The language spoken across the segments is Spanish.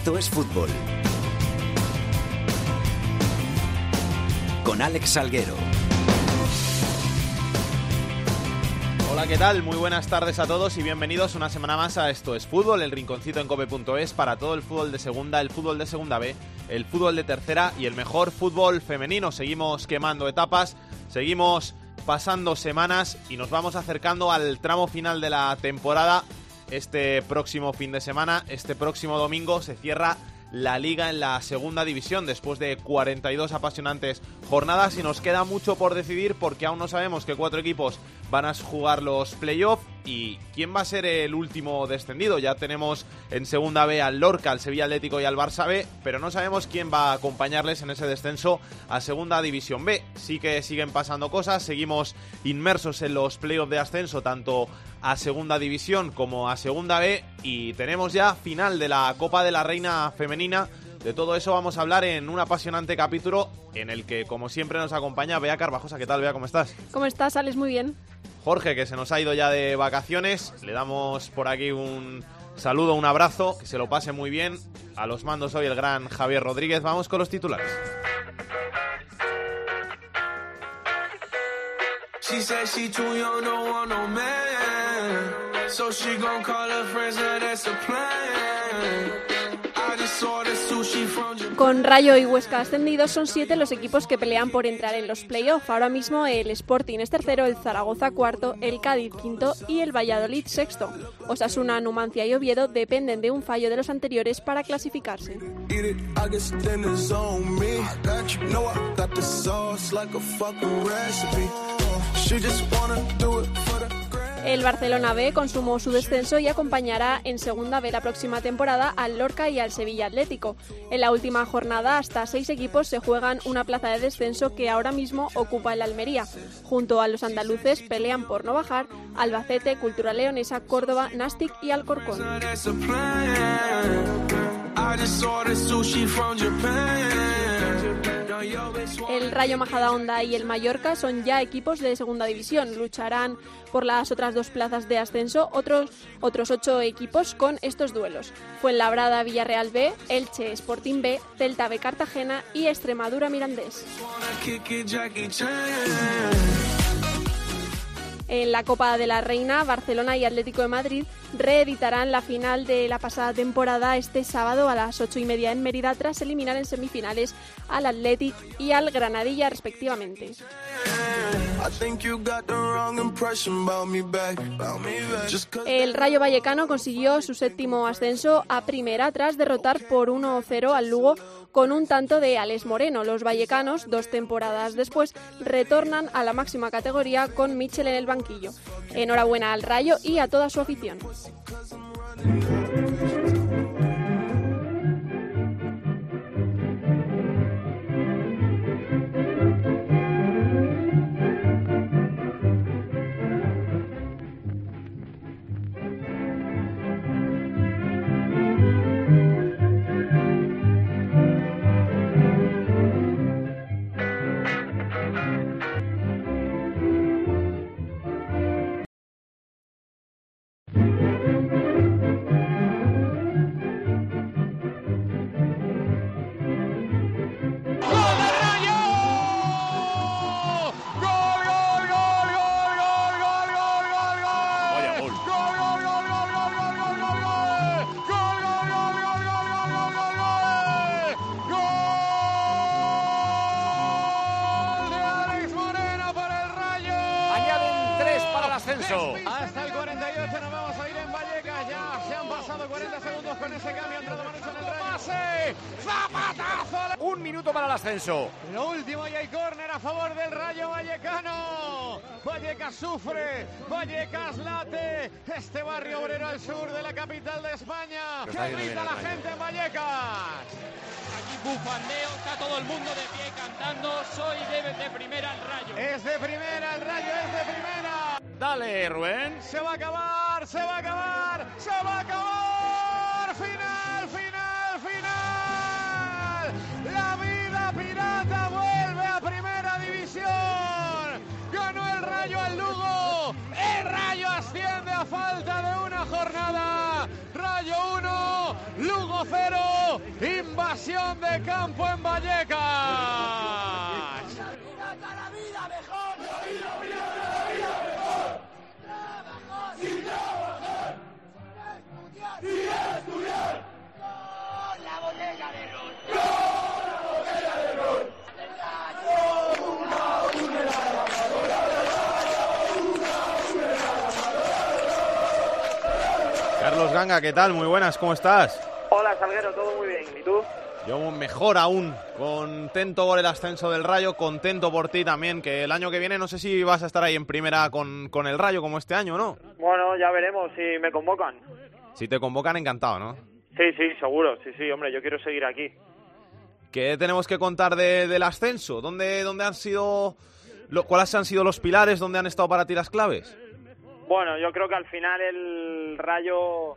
Esto es fútbol. Con Alex Salguero. Hola, ¿qué tal? Muy buenas tardes a todos y bienvenidos una semana más a Esto es Fútbol, el rinconcito en cope.es para todo el fútbol de segunda, el fútbol de segunda B, el fútbol de tercera y el mejor fútbol femenino. Seguimos quemando etapas, seguimos pasando semanas y nos vamos acercando al tramo final de la temporada. Este próximo fin de semana, este próximo domingo, se cierra la liga en la segunda división después de 42 apasionantes jornadas y nos queda mucho por decidir porque aún no sabemos qué cuatro equipos van a jugar los playoffs y quién va a ser el último descendido. Ya tenemos en segunda B al Lorca, al Sevilla Atlético y al Barça B, pero no sabemos quién va a acompañarles en ese descenso a segunda división B. Sí que siguen pasando cosas, seguimos inmersos en los playoffs de ascenso tanto a segunda división como a segunda B y tenemos ya final de la Copa de la Reina femenina. De todo eso vamos a hablar en un apasionante capítulo en el que, como siempre, nos acompaña Bea Carvajosa. ¿Qué tal, Bea? ¿Cómo estás? ¿Cómo estás, Alex? Muy bien. Jorge, que se nos ha ido ya de vacaciones. Le damos por aquí un saludo, un abrazo, que se lo pase muy bien. A los mandos hoy el gran Javier Rodríguez. Vamos con los titulares. She said she too young, no want no man. So she gon' call her friends, that's a plan. I just saw the sushi from con Rayo y Huesca ascendidos son siete los equipos que pelean por entrar en los playoffs. Ahora mismo el Sporting es tercero, el Zaragoza cuarto, el Cádiz quinto y el Valladolid sexto. Osasuna, Numancia y Oviedo dependen de un fallo de los anteriores para clasificarse. El Barcelona B consumó su descenso y acompañará en Segunda B la próxima temporada al Lorca y al Sevilla Atlético. En la última jornada, hasta seis equipos se juegan una plaza de descenso que ahora mismo ocupa el Almería. Junto a los andaluces pelean por no bajar Albacete, Cultura Leonesa, Córdoba, Nastic y Alcorcón. El Rayo Majadahonda y el Mallorca son ya equipos de segunda división. Lucharán por las otras dos plazas de ascenso otros, otros ocho equipos con estos duelos. Fuenlabrada Villarreal B, Elche Sporting B, Celta B Cartagena y Extremadura Mirandés. En la Copa de la Reina, Barcelona y Atlético de Madrid reeditarán la final de la pasada temporada este sábado a las ocho y media en Mérida tras eliminar en semifinales al Athletic y al Granadilla respectivamente. El Rayo Vallecano consiguió su séptimo ascenso a primera tras derrotar por 1-0 al Lugo con un tanto de Alex Moreno. Los vallecanos, dos temporadas después, retornan a la máxima categoría con Michel en el banquillo. Enhorabuena al Rayo y a toda su afición. Barrio obrero al sur de la capital de España. Que grita la gente en Vallecas aquí bufandeo, está todo el mundo de pie cantando, soy de, de primera el rayo. Es de primera el rayo, es de primera. Dale, Rubén. Se va a acabar, se va a acabar, se va a acabar. A falta de una jornada. Rayo 1, Lugo 0, invasión de campo en Vallecas. Carlos Ganga, ¿qué tal? Muy buenas, ¿cómo estás? Hola, Salguero, todo muy bien. ¿Y tú? Yo mejor aún, contento por el ascenso del Rayo, contento por ti también, que el año que viene no sé si vas a estar ahí en primera con, con el Rayo como este año, ¿no? Bueno, ya veremos si me convocan. Si te convocan, encantado, ¿no? Sí, sí, seguro. Sí, sí, hombre, yo quiero seguir aquí. ¿Qué tenemos que contar de- del ascenso? ¿Dónde, dónde han sido, lo- cuáles han sido los pilares? ¿Dónde han estado para ti las claves? Bueno, yo creo que al final el Rayo,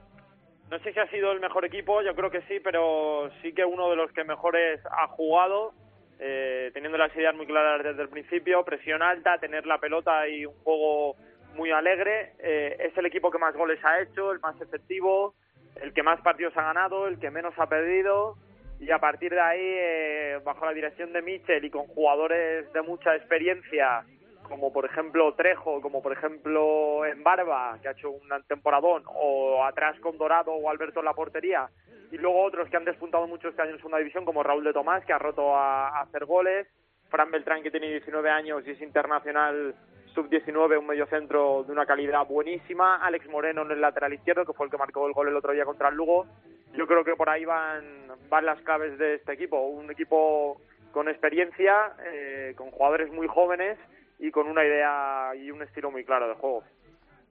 no sé si ha sido el mejor equipo, yo creo que sí, pero sí que uno de los que mejores ha jugado, eh, teniendo las ideas muy claras desde el principio, presión alta, tener la pelota y un juego muy alegre. Eh, es el equipo que más goles ha hecho, el más efectivo, el que más partidos ha ganado, el que menos ha perdido. Y a partir de ahí, eh, bajo la dirección de Michel y con jugadores de mucha experiencia, como por ejemplo Trejo, como por ejemplo en Barba, que ha hecho un temporadón, o atrás con Dorado o Alberto en la portería, y luego otros que han despuntado mucho este año en segunda división, como Raúl de Tomás, que ha roto a, a hacer goles, Fran Beltrán, que tiene 19 años y es internacional sub-19, un mediocentro de una calidad buenísima, Alex Moreno en el lateral izquierdo, que fue el que marcó el gol el otro día contra el Lugo. Yo creo que por ahí van, van las claves de este equipo, un equipo con experiencia, eh, con jugadores muy jóvenes y con una idea y un estilo muy claro de juego.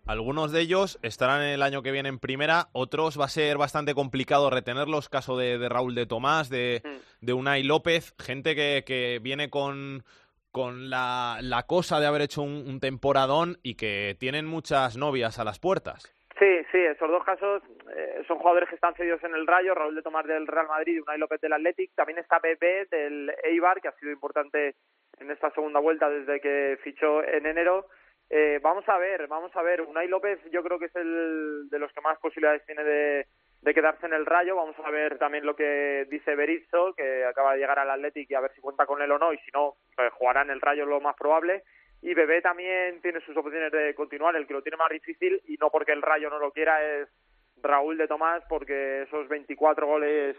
Algunos de ellos estarán el año que viene en primera, otros va a ser bastante complicado retenerlos, caso de, de Raúl de Tomás, de, Mm. de Unai López, gente que, que viene con, con la, la cosa de haber hecho un, un temporadón y que tienen muchas novias a las puertas. Sí, sí, esos dos casos eh, son jugadores que están cedidos en el Rayo, Raúl de Tomás del Real Madrid y Unai López del Athletic. También está Pepe del Eibar, que ha sido importante en esta segunda vuelta desde que fichó en enero. Eh, vamos a ver, vamos a ver. Unai López yo creo que es el de los que más posibilidades tiene de, quedarse en el Rayo. Vamos a ver también lo que dice Berizzo, que acaba de llegar al Athletic y a ver si cuenta con él o no. Y si no, pues jugará en el Rayo lo más probable. Y Bebé también tiene sus opciones de continuar. El que lo tiene más difícil, y no porque el Rayo no lo quiera, es Raúl de Tomás, porque esos 24 goles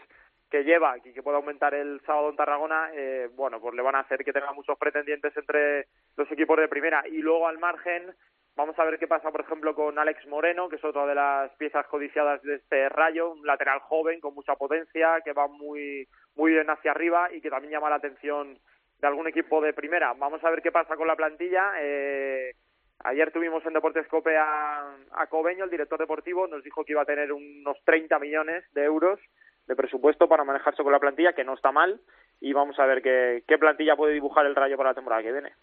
que lleva y que pueda aumentar el sábado en Tarragona, eh, bueno, pues le van a hacer que tenga muchos pretendientes entre los equipos de primera. Y luego al margen, vamos a ver qué pasa, por ejemplo, con Alex Moreno, que es otra de las piezas codiciadas de este Rayo, un lateral joven con mucha potencia, que va muy, muy bien hacia arriba y que también llama la atención de algún equipo de primera. Vamos a ver qué pasa con la plantilla. Eh, ayer tuvimos en Deportes Cope a, a Cobeño, el director deportivo, nos dijo que iba a tener unos 30 millones de euros de presupuesto para manejarse con la plantilla, que no está mal, y vamos a ver qué, qué plantilla puede dibujar el Rayo para la temporada que viene.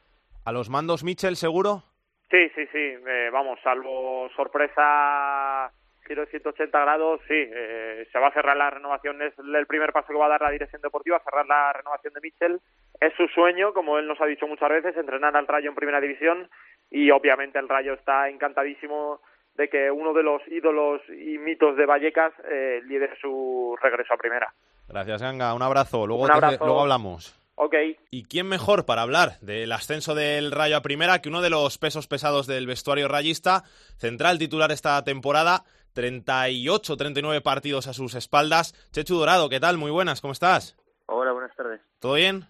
¿A los mandos Mitchell seguro? Sí, sí, sí, eh, vamos, salvo sorpresa giro de 180 grados, sí, eh, se va a cerrar la renovación, es el primer paso que va a dar la dirección deportiva, cerrar la renovación de Mitchell. Es su sueño, como él nos ha dicho muchas veces, entrenar al Rayo en primera división y obviamente el Rayo está encantadísimo de que uno de los ídolos y mitos de Vallecas eh, lidere su regreso a primera. Gracias, Ganga. Un abrazo. Luego, Un te- abrazo. luego hablamos. Ok, ¿Y quién mejor para hablar del ascenso del Rayo a primera que uno de los pesos pesados del vestuario rayista, central titular esta temporada, 38, 39 partidos a sus espaldas? Chechu Dorado, ¿qué tal? Muy buenas, ¿cómo estás? Hola, buenas tardes. ¿Todo bien?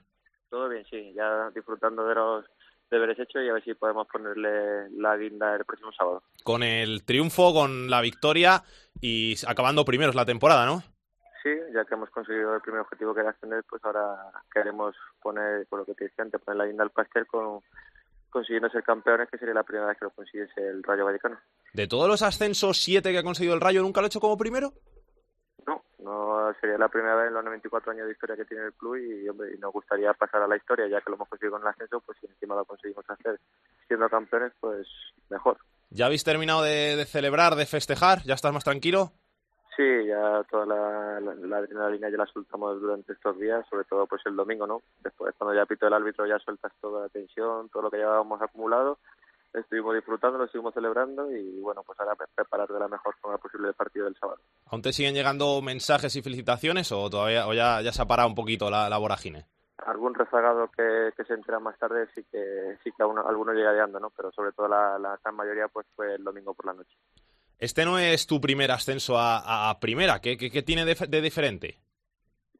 Todo bien, sí. Ya disfrutando de los deberes hechos y a ver si podemos ponerle la guinda el próximo sábado. Con el triunfo, con la victoria y acabando primeros la temporada, ¿no? Sí, ya que hemos conseguido el primer objetivo que era ascender, pues ahora queremos poner, por lo que te decía antes, poner la guinda al pastel con consiguiendo ser campeones, que sería la primera vez que lo consiguiese el Rayo Vallecano. De todos los ascensos, siete que ha conseguido el Rayo, ¿nunca lo ha hecho como primero? No, no sería la primera vez en los 94 años de historia que tiene el club y, hombre, y nos gustaría pasar a la historia, ya que lo hemos conseguido con el ascenso, pues si encima lo conseguimos hacer siendo campeones, pues mejor. ¿Ya habéis terminado de, de celebrar, de festejar? ¿Ya estás más tranquilo? Sí, ya toda la, la, la adrenalina ya la soltamos durante estos días, sobre todo pues el domingo, ¿no? Después cuando ya pito el árbitro ya sueltas toda la tensión, todo lo que llevábamos acumulado estuvimos disfrutando, lo estuvimos celebrando y bueno, pues ahora preparar de la mejor forma posible el partido del sábado. ¿Aún te siguen llegando mensajes y felicitaciones o todavía o ya, ya se ha parado un poquito la, la vorágine? Algún rezagado que, que, se entera más tarde sí que sí que uno, alguno llega llegando, ¿no? Pero sobre todo la, la gran mayoría pues fue el domingo por la noche. Este no es tu primer ascenso a, a primera, ¿qué, qué, qué tiene de, de diferente?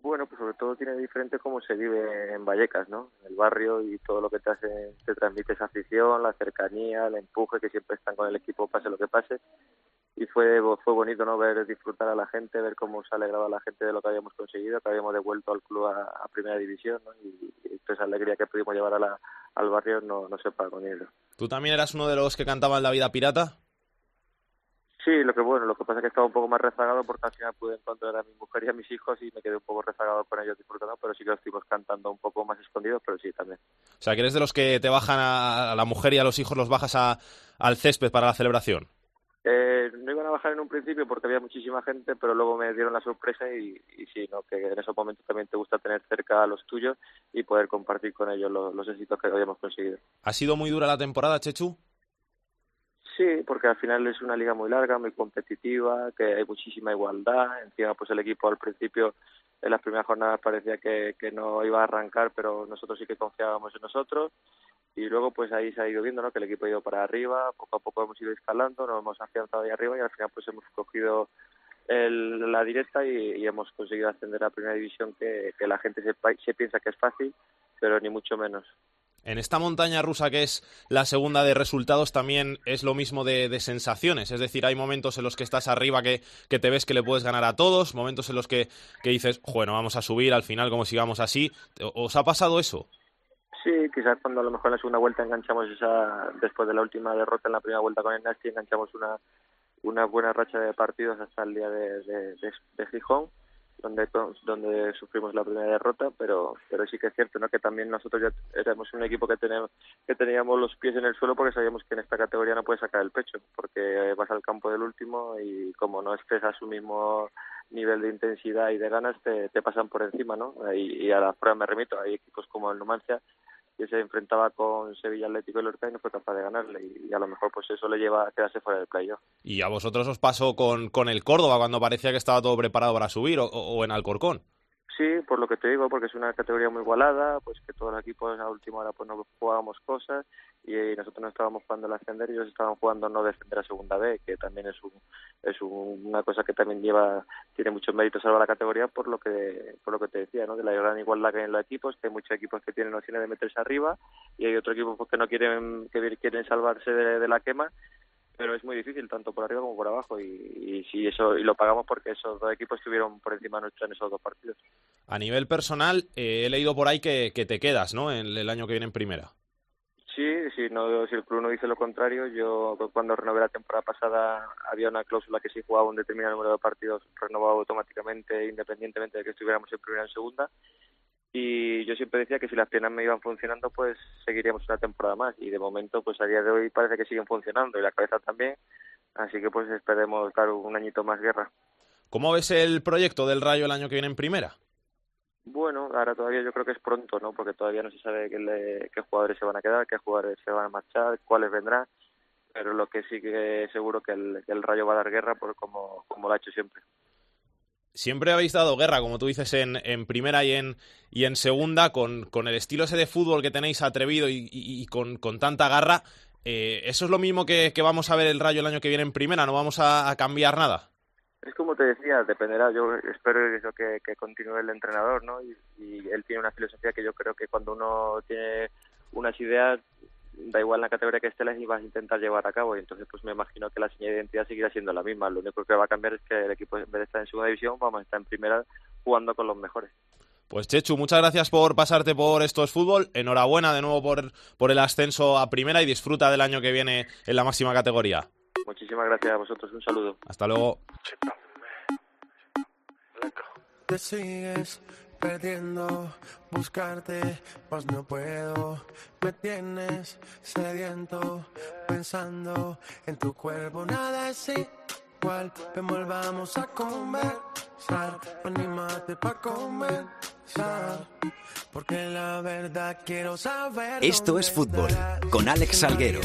Bueno, pues sobre todo tiene diferente cómo se vive en Vallecas, ¿no? El barrio y todo lo que te hace, te transmite esa afición, la cercanía, el empuje, que siempre están con el equipo pase lo que pase. Y fue, fue bonito, ¿no? Ver disfrutar a la gente, ver cómo se alegraba la gente de lo que habíamos conseguido, que habíamos devuelto al club a, primera división, ¿no? Y, y, esa alegría que pudimos llevar a la, al barrio no, no se paga con ello. ¿Tú también eras uno de los que cantaban La vida pirata? Sí, lo que bueno, lo que pasa es que estaba un poco más rezagado porque al final pude encontrar a mi mujer y a mis hijos y me quedé un poco rezagado con ellos disfrutando, pero sí que lo estuvimos cantando un poco más escondidos, pero sí también. O sea, que eres de los que te bajan a, a la mujer y a los hijos los bajas a, al césped para la celebración. Eh, no iban a bajar en un principio porque había muchísima gente, pero luego me dieron la sorpresa y, y sí, ¿no? que en esos momentos también te gusta tener cerca a los tuyos y poder compartir con ellos los, los éxitos que habíamos conseguido. ¿Ha sido muy dura la temporada, Chechu? Sí, porque al final es una liga muy larga, muy competitiva, que hay muchísima igualdad. Encima, pues el equipo al principio, en las primeras jornadas parecía que, que no iba a arrancar, pero nosotros sí que confiábamos en nosotros. Y luego, pues ahí se ha ido viendo, ¿no? Que el equipo ha ido para arriba, poco a poco hemos ido escalando, nos hemos afianzado ahí arriba y al final, pues hemos cogido el, la directa y, hemos conseguido ascender a primera división que, que la gente se, se piensa que es fácil, pero ni mucho menos. En esta montaña rusa que es la segunda de resultados también es lo mismo de, sensaciones. Es decir, hay momentos en los que estás arriba que, que, te ves que le puedes ganar a todos, momentos en los que, que dices, bueno, vamos a subir al final como sigamos así. ¿Os ha pasado eso? Sí, quizás cuando a lo mejor en la segunda vuelta enganchamos esa, después de la última derrota en la primera vuelta con el Nasti, enganchamos una, una buena racha de partidos hasta el día de Gijón donde donde sufrimos la primera derrota pero pero sí que es cierto no que también nosotros ya éramos un equipo que teníamos que teníamos los pies en el suelo porque sabíamos que en esta categoría no puedes sacar el pecho porque vas al campo del último y como no estés a su mismo nivel de intensidad y de ganas te, te pasan por encima no y, y a la prueba me remito hay equipos como el Numancia que se enfrentaba con Sevilla Atlético y Lorca y no fue capaz de ganarle y, a lo mejor pues eso le lleva a quedarse fuera del playoff. ¿Y a vosotros os pasó con, con el Córdoba cuando parecía que estaba todo preparado para subir o en Alcorcón? Sí, por lo que te digo, porque es una categoría muy igualada, pues que todos los equipos a última hora pues no jugábamos cosas y, y nosotros no estábamos jugando el ascender y ellos estaban jugando no defender a segunda B, que también es un, es un, una cosa que también lleva tiene mucho mérito salvar la categoría por lo que por lo que te decía, ¿no? De la gran igualdad que hay en los equipos, que hay muchos equipos que tienen opciones de meterse arriba y hay otros equipos pues, que no quieren que quieren salvarse de la quema pero es muy difícil tanto por arriba como por abajo y, y si eso y lo pagamos porque esos dos equipos estuvieron por encima nuestra en esos dos partidos. A nivel personal eh, he leído por ahí que, que te quedas, ¿no? En el año que viene en primera. Sí, si no si el club no dice lo contrario, yo cuando renové la temporada pasada había una cláusula que si jugaba un determinado número de partidos renovaba automáticamente independientemente de que estuviéramos en primera o en segunda y yo siempre decía que si las piernas me iban funcionando pues seguiríamos una temporada más. Y de momento pues a día de hoy parece que siguen funcionando y la cabeza también. Así que pues esperemos dar un añito más guerra. ¿Cómo ves el proyecto del Rayo el año que viene en primera? Bueno, ahora todavía yo creo que es pronto, ¿no? Porque todavía no se sabe qué, le, qué jugadores se van a quedar, qué jugadores se van a marchar, cuáles vendrán, pero lo que sí que seguro que el, que el Rayo va a dar guerra por como, como lo ha hecho siempre siempre habéis dado guerra, como tú dices, en, en primera y en, y en segunda, con, con, el estilo ese de fútbol que tenéis atrevido y, y, con, con, tanta garra. Eh, ¿Eso es lo mismo que, que, vamos a ver el Rayo el año que viene en primera? ¿No vamos a, cambiar nada? Es como te decía, dependerá. Yo espero que, que continúe el entrenador, ¿no? Y, y él tiene una filosofía que yo creo que cuando uno tiene unas ideas da igual la categoría que esté las ibas a intentar llevar a cabo y entonces pues me imagino que la señal de identidad seguirá siendo la misma lo único que va a cambiar es que el equipo en vez de estar en segunda división vamos a estar en primera jugando con los mejores pues Chechu, muchas gracias por pasarte por estos fútbol. Enhorabuena de nuevo por, por el ascenso a primera y disfruta del año que viene en la máxima categoría. Muchísimas gracias a vosotros. Un saludo. Hasta luego. Perdiendo, buscarte, pues no puedo. Me tienes sediento, pensando en tu cuerpo, nada es igual. Ven, volvamos a conversar, anímate pa' conversar. Esto es fútbol con Alex Salguero.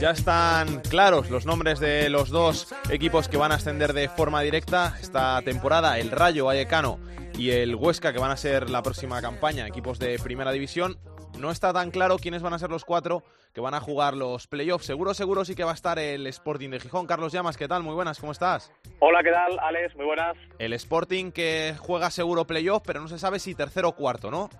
Ya están claros los nombres de los dos equipos que van a ascender de forma directa esta temporada, el Rayo Vallecano y el Huesca, que van a ser la próxima campaña, equipos de primera división. No está tan claro quiénes van a ser los cuatro que van a jugar los playoffs. Seguro, seguro sí que va a estar el Sporting de Gijón. Carlos Llamas, ¿qué tal? Muy buenas, ¿cómo estás? Hola, ¿qué tal, Alex? Muy buenas. El Sporting que juega seguro playoff, pero no se sabe si tercero o cuarto, ¿no?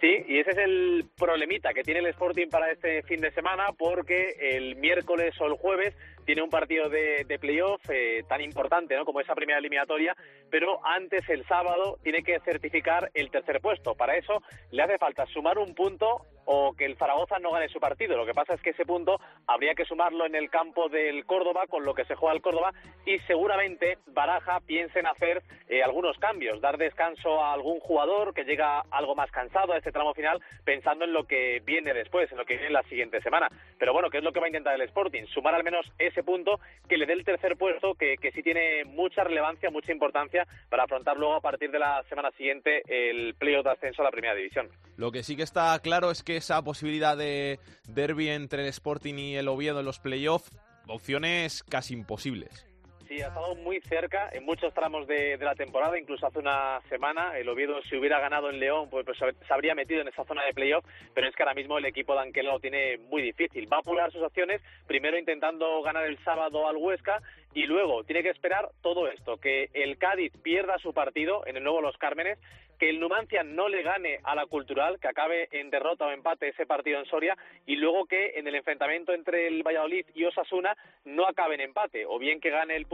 Sí, y ese es el problemita que tiene el Sporting para este fin de semana, porque el miércoles o el jueves tiene un partido de, de playoff eh, tan importante ¿no? como esa primera eliminatoria, pero antes el sábado tiene que certificar el tercer puesto. Para eso le hace falta sumar un punto o que el Zaragoza no gane su partido. Lo que pasa es que ese punto habría que sumarlo en el campo del Córdoba, con lo que se juega el Córdoba, y seguramente Baraja piense en hacer eh, algunos cambios, dar descanso a algún jugador que llega algo más cansado a este tramo final, pensando en lo que viene después, en lo que viene la siguiente semana. Pero bueno, ¿qué es lo que va a intentar el Sporting? Sumar al menos ese punto que le dé el tercer puesto, que, que sí tiene mucha relevancia, mucha importancia para afrontar luego a partir de la semana siguiente el playoff de ascenso a la primera división. Lo que sí que está claro es que esa posibilidad de derby entre el Sporting y el Oviedo en los playoffs, opciones casi imposibles. Sí, ha estado muy cerca en muchos tramos de, la temporada, incluso hace una semana el Oviedo si hubiera ganado en León pues, pues se habría metido en esa zona de playoff, pero es que ahora mismo el equipo de Anquela lo tiene muy difícil. Va a apurar sus opciones, primero intentando ganar el sábado al Huesca y luego tiene que esperar todo esto, que el Cádiz pierda su partido en el nuevo Los Cármenes, que el Numancia no le gane a la Cultural, que acabe en derrota o empate ese partido en Soria, y luego que en el enfrentamiento entre el Valladolid y Osasuna no acabe en empate, o bien que gane el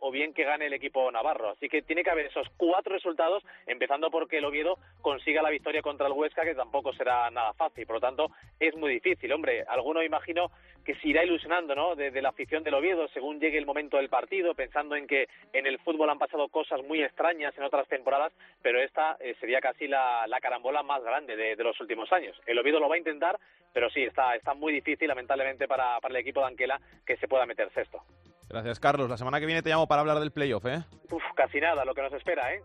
O bien que gane el equipo navarro. Así que tiene que haber esos cuatro resultados, empezando porque el Oviedo consiga la victoria contra el Huesca, que tampoco será nada fácil. Por lo tanto, es muy difícil. Hombre, alguno imagino que se irá ilusionando, ¿no? De, de la afición del Oviedo según llegue el momento del partido, pensando en que en el fútbol han pasado cosas muy extrañas en otras temporadas, pero esta eh, sería casi la, la carambola más grande de, de, los últimos años. El Oviedo lo va a intentar, pero sí, está, está muy difícil, lamentablemente, para, para el equipo de Anquela que se pueda meter sexto. Gracias, Carlos. La semana que viene te llamo para hablar del playoff, ¿eh? Uf, casi nada, lo que nos espera, ¿eh?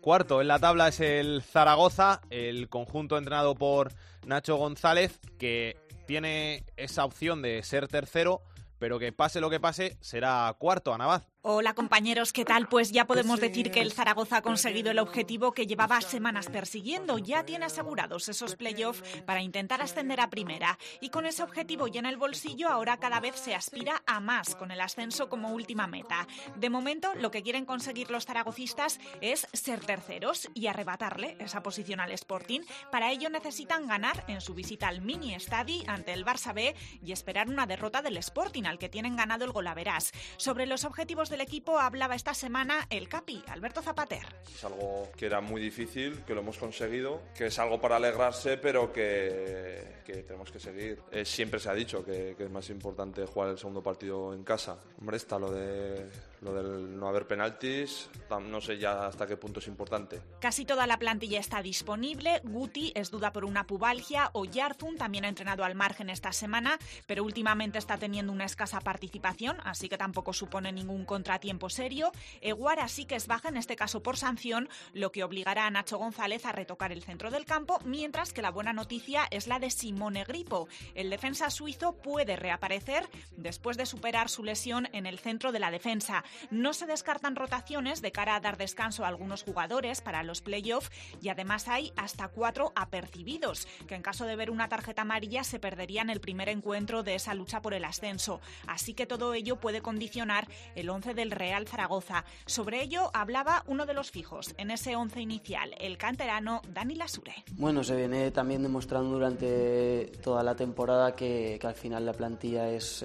Cuarto en la tabla es el Zaragoza, el conjunto entrenado por Nacho González, que tiene esa opción de ser tercero, pero que pase lo que pase, será cuarto, Anabaz. Hola compañeros, ¿qué tal? Pues ya podemos decir que el Zaragoza ha conseguido el objetivo que llevaba semanas persiguiendo. Ya tiene asegurados esos playoffs para intentar ascender a primera. Y con ese objetivo ya en el bolsillo, ahora cada vez se aspira a más, con el ascenso como última meta. De momento, lo que quieren conseguir los zaragocistas es ser terceros y arrebatarle esa posición al Sporting. Para ello necesitan ganar en su visita al mini estadi ante el Barça B y esperar una derrota del Sporting, al que tienen ganado el golaveras. Sobre los objetivos del equipo hablaba esta semana el Capi, Alberto Zapater. Es algo que era muy difícil, que lo hemos conseguido, que es algo para alegrarse, pero que, tenemos que seguir. Eh, siempre se ha dicho que, que, es más importante jugar el segundo partido en casa. Hombre, está lo, de, lo del no haber penaltis, no sé ya hasta qué punto es importante. Casi toda la plantilla está disponible. Guti es duda por una pubalgia o Yarzun también ha entrenado al margen esta semana, pero últimamente está teniendo una escasa participación, así que tampoco supone ningún contratiempo serio. Eguara sí que es baja, en este caso por sanción, lo que obligará a Nacho González a retocar el centro del campo, mientras que la buena noticia es la de Simone Gripo. El defensa suizo puede reaparecer después de superar su lesión en el centro de la defensa. No se descartan rotaciones de cara a dar descanso a algunos jugadores para los playoffs y además hay hasta cuatro apercibidos, que en caso de ver una tarjeta amarilla se perderían el primer encuentro de esa lucha por el ascenso. Así que todo ello puede condicionar el 11 del Real Zaragoza. Sobre ello hablaba uno de los fijos en ese 11 inicial, el canterano Dani Lasure. Bueno, se viene también demostrando durante toda la temporada que, al final la plantilla es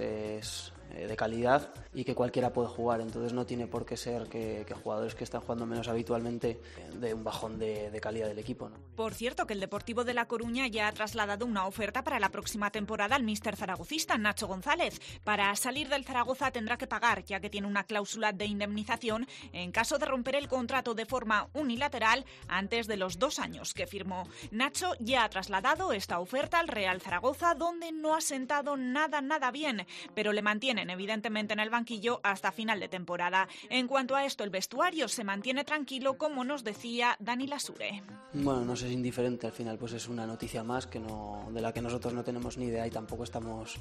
de calidad y que cualquiera puede jugar. Entonces no tiene por qué ser que, que jugadores que están jugando menos habitualmente de un bajón de, de calidad del equipo. ¿no? Por cierto, que el Deportivo de La Coruña ya ha trasladado una oferta para la próxima temporada al míster zaragocista, Nacho González. Para salir del Zaragoza tendrá que pagar, ya que tiene una cláusula de indemnización en caso de romper el contrato de forma unilateral antes de los dos años que firmó. Nacho ya ha trasladado esta oferta al Real Zaragoza, donde no ha sentado nada, nada bien, pero le mantiene evidentemente en el banquillo hasta final de temporada. En cuanto a esto, el vestuario se mantiene tranquilo, como nos decía Dani Lasure. Bueno, no sé, es indiferente al final, pues es una noticia más que no, de la que nosotros no tenemos ni idea y tampoco estamos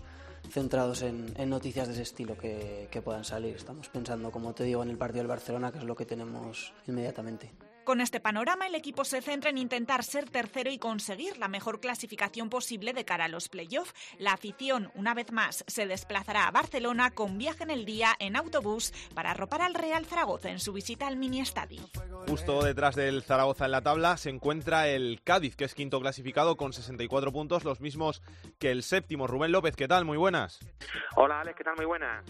centrados en, noticias de ese estilo que, que puedan salir. Estamos pensando, como te digo, en el partido del Barcelona, que es lo que tenemos inmediatamente. Con este panorama, el equipo se centra en intentar ser tercero y conseguir la mejor clasificación posible de cara a los playoffs. La afición, una vez más, se desplazará a Barcelona con viaje en el día en autobús para arropar al Real Zaragoza en su visita al mini estadio. Justo detrás del Zaragoza en la tabla se encuentra el Cádiz, que es quinto clasificado con 64 puntos, los mismos que el séptimo. Rubén López, ¿qué tal? Muy buenas. Hola Alex, ¿qué tal? Muy buenas.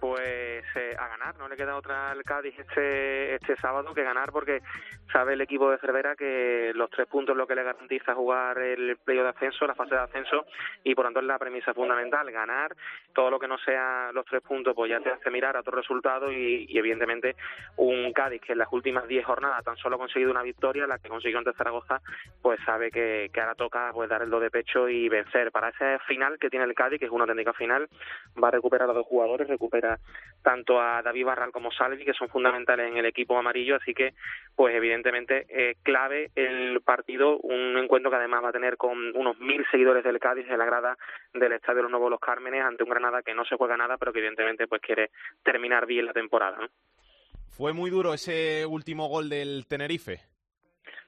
Pues eh, a ganar, no le queda otra al Cádiz este, este sábado que ganar porque sabe el equipo de Cervera que los tres puntos lo que le garantiza jugar el playo de ascenso, la fase de ascenso y por tanto es la premisa fundamental, ganar todo lo que no sea los tres puntos pues ya te hace mirar a otro resultado y, evidentemente un Cádiz que en las últimas diez jornadas tan solo ha conseguido una victoria, la que consiguió ante Zaragoza, pues sabe que, ahora toca pues dar el do de pecho y vencer. Para ese final que tiene el Cádiz, que es una técnica final, va a recuperar a dos jugadores, recupera tanto a David Barral como Salvi, que son fundamentales en el equipo amarillo, así que pues evidentemente eh, clave el partido, un encuentro que además va a tener con unos mil seguidores del Cádiz en la grada del Estadio de los Nuevos Los Cármenes ante un Granada que no se juega nada, pero que evidentemente pues quiere terminar bien la temporada. Fue muy duro ese último gol del Tenerife.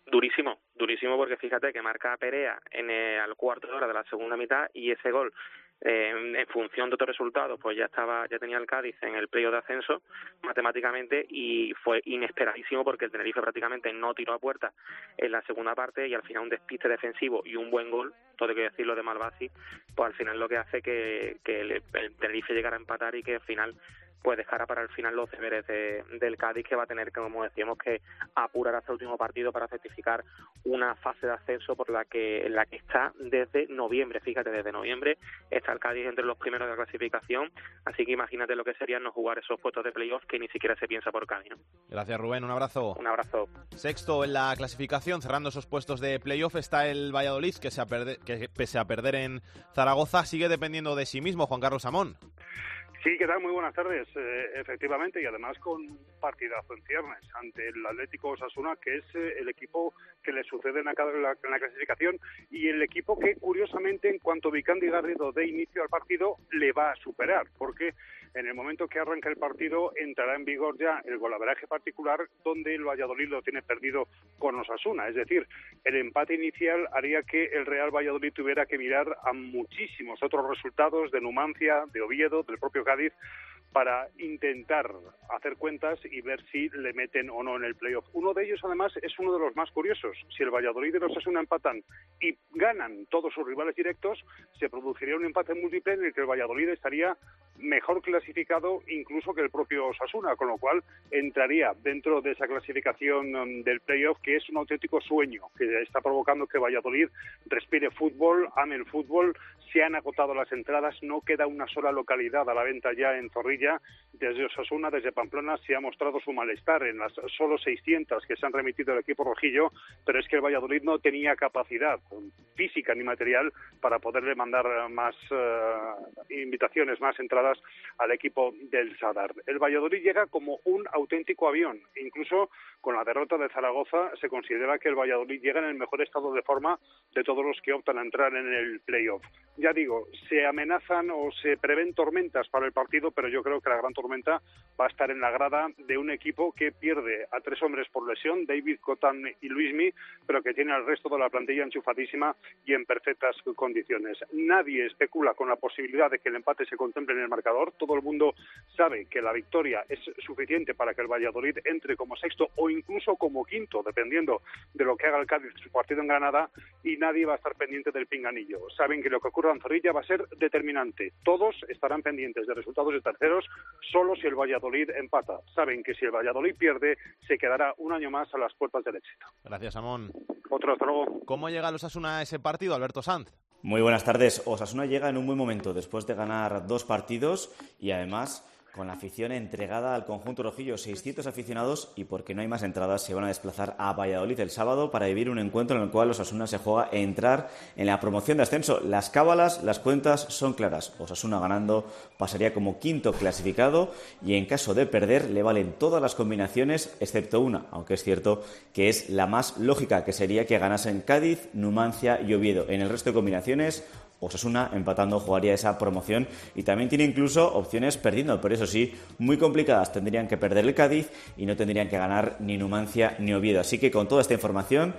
Durísimo, durísimo porque fíjate que marca Perea en el, al cuarto de hora de la segunda mitad y ese gol en función de otros resultados, pues ya estaba, ya tenía el Cádiz en el playoff de ascenso matemáticamente y fue inesperadísimo porque el Tenerife prácticamente no tiró a puerta en la segunda parte y al final un despiste defensivo y un buen gol, todo hay que decirlo de Malvasi, pues al final lo que hace que, que el Tenerife llegara a empatar y que al final pues dejará para el final los deberes del Cádiz que va a tener, como decíamos, que apurar hasta el último partido para certificar una fase de ascenso por la que en la que está desde noviembre. Fíjate, desde noviembre está el Cádiz entre los primeros de la clasificación, así que imagínate lo que sería no jugar esos puestos de playoff que ni siquiera se piensa por Cádiz. Gracias Rubén, un abrazo. Un abrazo. Sexto en la clasificación, cerrando esos puestos de playoff, está el Valladolid, que, se a que pese a perder en Zaragoza sigue dependiendo de sí mismo, Juan Carlos Amón. Sí, ¿qué tal? Muy buenas tardes. Eh, efectivamente, y además con partidazo en ciernes ante el Atlético Osasuna, que es eh, el equipo que le sucede en la, en la, clasificación y el equipo que, curiosamente, en cuanto Vicandi Garrido dé inicio al partido, le va a superar, porque en el momento que arranca el partido entrará en vigor ya el golaveraje particular donde el Valladolid lo tiene perdido con Osasuna. Es decir, el empate inicial haría que el Real Valladolid tuviera que mirar a muchísimos otros resultados de Numancia, de Oviedo, del propio Cádiz, para intentar hacer cuentas y ver si le meten o no en el playoff. Uno de ellos, además, es uno de los más curiosos. Si el Valladolid y los Osasuna empatan y ganan todos sus rivales directos, se produciría un empate múltiple en el que el Valladolid estaría mejor clasificado incluso que el propio Osasuna, con lo cual entraría dentro de esa clasificación um, del playoff que es un auténtico sueño, que está provocando que Valladolid respire fútbol, ame el fútbol, se han agotado las entradas, no queda una sola localidad a la venta ya en Zorrilla. Desde Osasuna, desde Pamplona, se ha mostrado su malestar en las solo 600 que se han remitido al equipo rojillo, pero es que el Valladolid no tenía capacidad física ni material para poderle mandar más eh, invitaciones, más entradas al equipo del Sadar. El Valladolid llega como un auténtico avión. Incluso con la derrota de Zaragoza se considera que el Valladolid llega en el mejor estado de forma de todos los que optan a entrar en el playoff ya digo, se amenazan o se prevén tormentas para el partido, pero yo creo que la gran tormenta va a estar en la grada de un equipo que pierde a tres hombres por lesión, David Cotán y Luismi, pero que tiene al resto de la plantilla enchufadísima y en perfectas condiciones. Nadie especula con la posibilidad de que el empate se contemple en el marcador. Todo el mundo sabe que la victoria es suficiente para que el Valladolid entre como sexto o incluso como quinto, dependiendo de lo que haga el Cádiz en su partido en Granada, y nadie va a estar pendiente del pinganillo. Saben que lo que ocurra Zorrilla va a ser determinante. Todos estarán pendientes de resultados de terceros solo si el Valladolid empata. Saben que si el Valladolid pierde, se quedará un año más a las puertas del éxito. Gracias, Amón. Otro, hasta luego. ¿Cómo llega los Osasuna a ese partido, Alberto Sanz? Muy buenas tardes. Osasuna llega en un buen momento después de ganar dos partidos y además con la afición entregada al conjunto rojillo, 600 aficionados y porque no hay más entradas se van a desplazar a Valladolid el sábado para vivir un encuentro en el cual Osasuna se juega a entrar en la promoción de ascenso. Las cábalas, las cuentas son claras. Osasuna ganando pasaría como quinto clasificado y en caso de perder le valen todas las combinaciones excepto una, aunque es cierto que es la más lógica, que sería que ganasen Cádiz, Numancia y Oviedo. En el resto de combinaciones Osasuna empatando jugaría esa promoción y también tiene incluso opciones perdiendo, pero eso sí, muy complicadas. Tendrían que perder el Cádiz y no tendrían que ganar ni Numancia ni Oviedo. Así que con toda esta información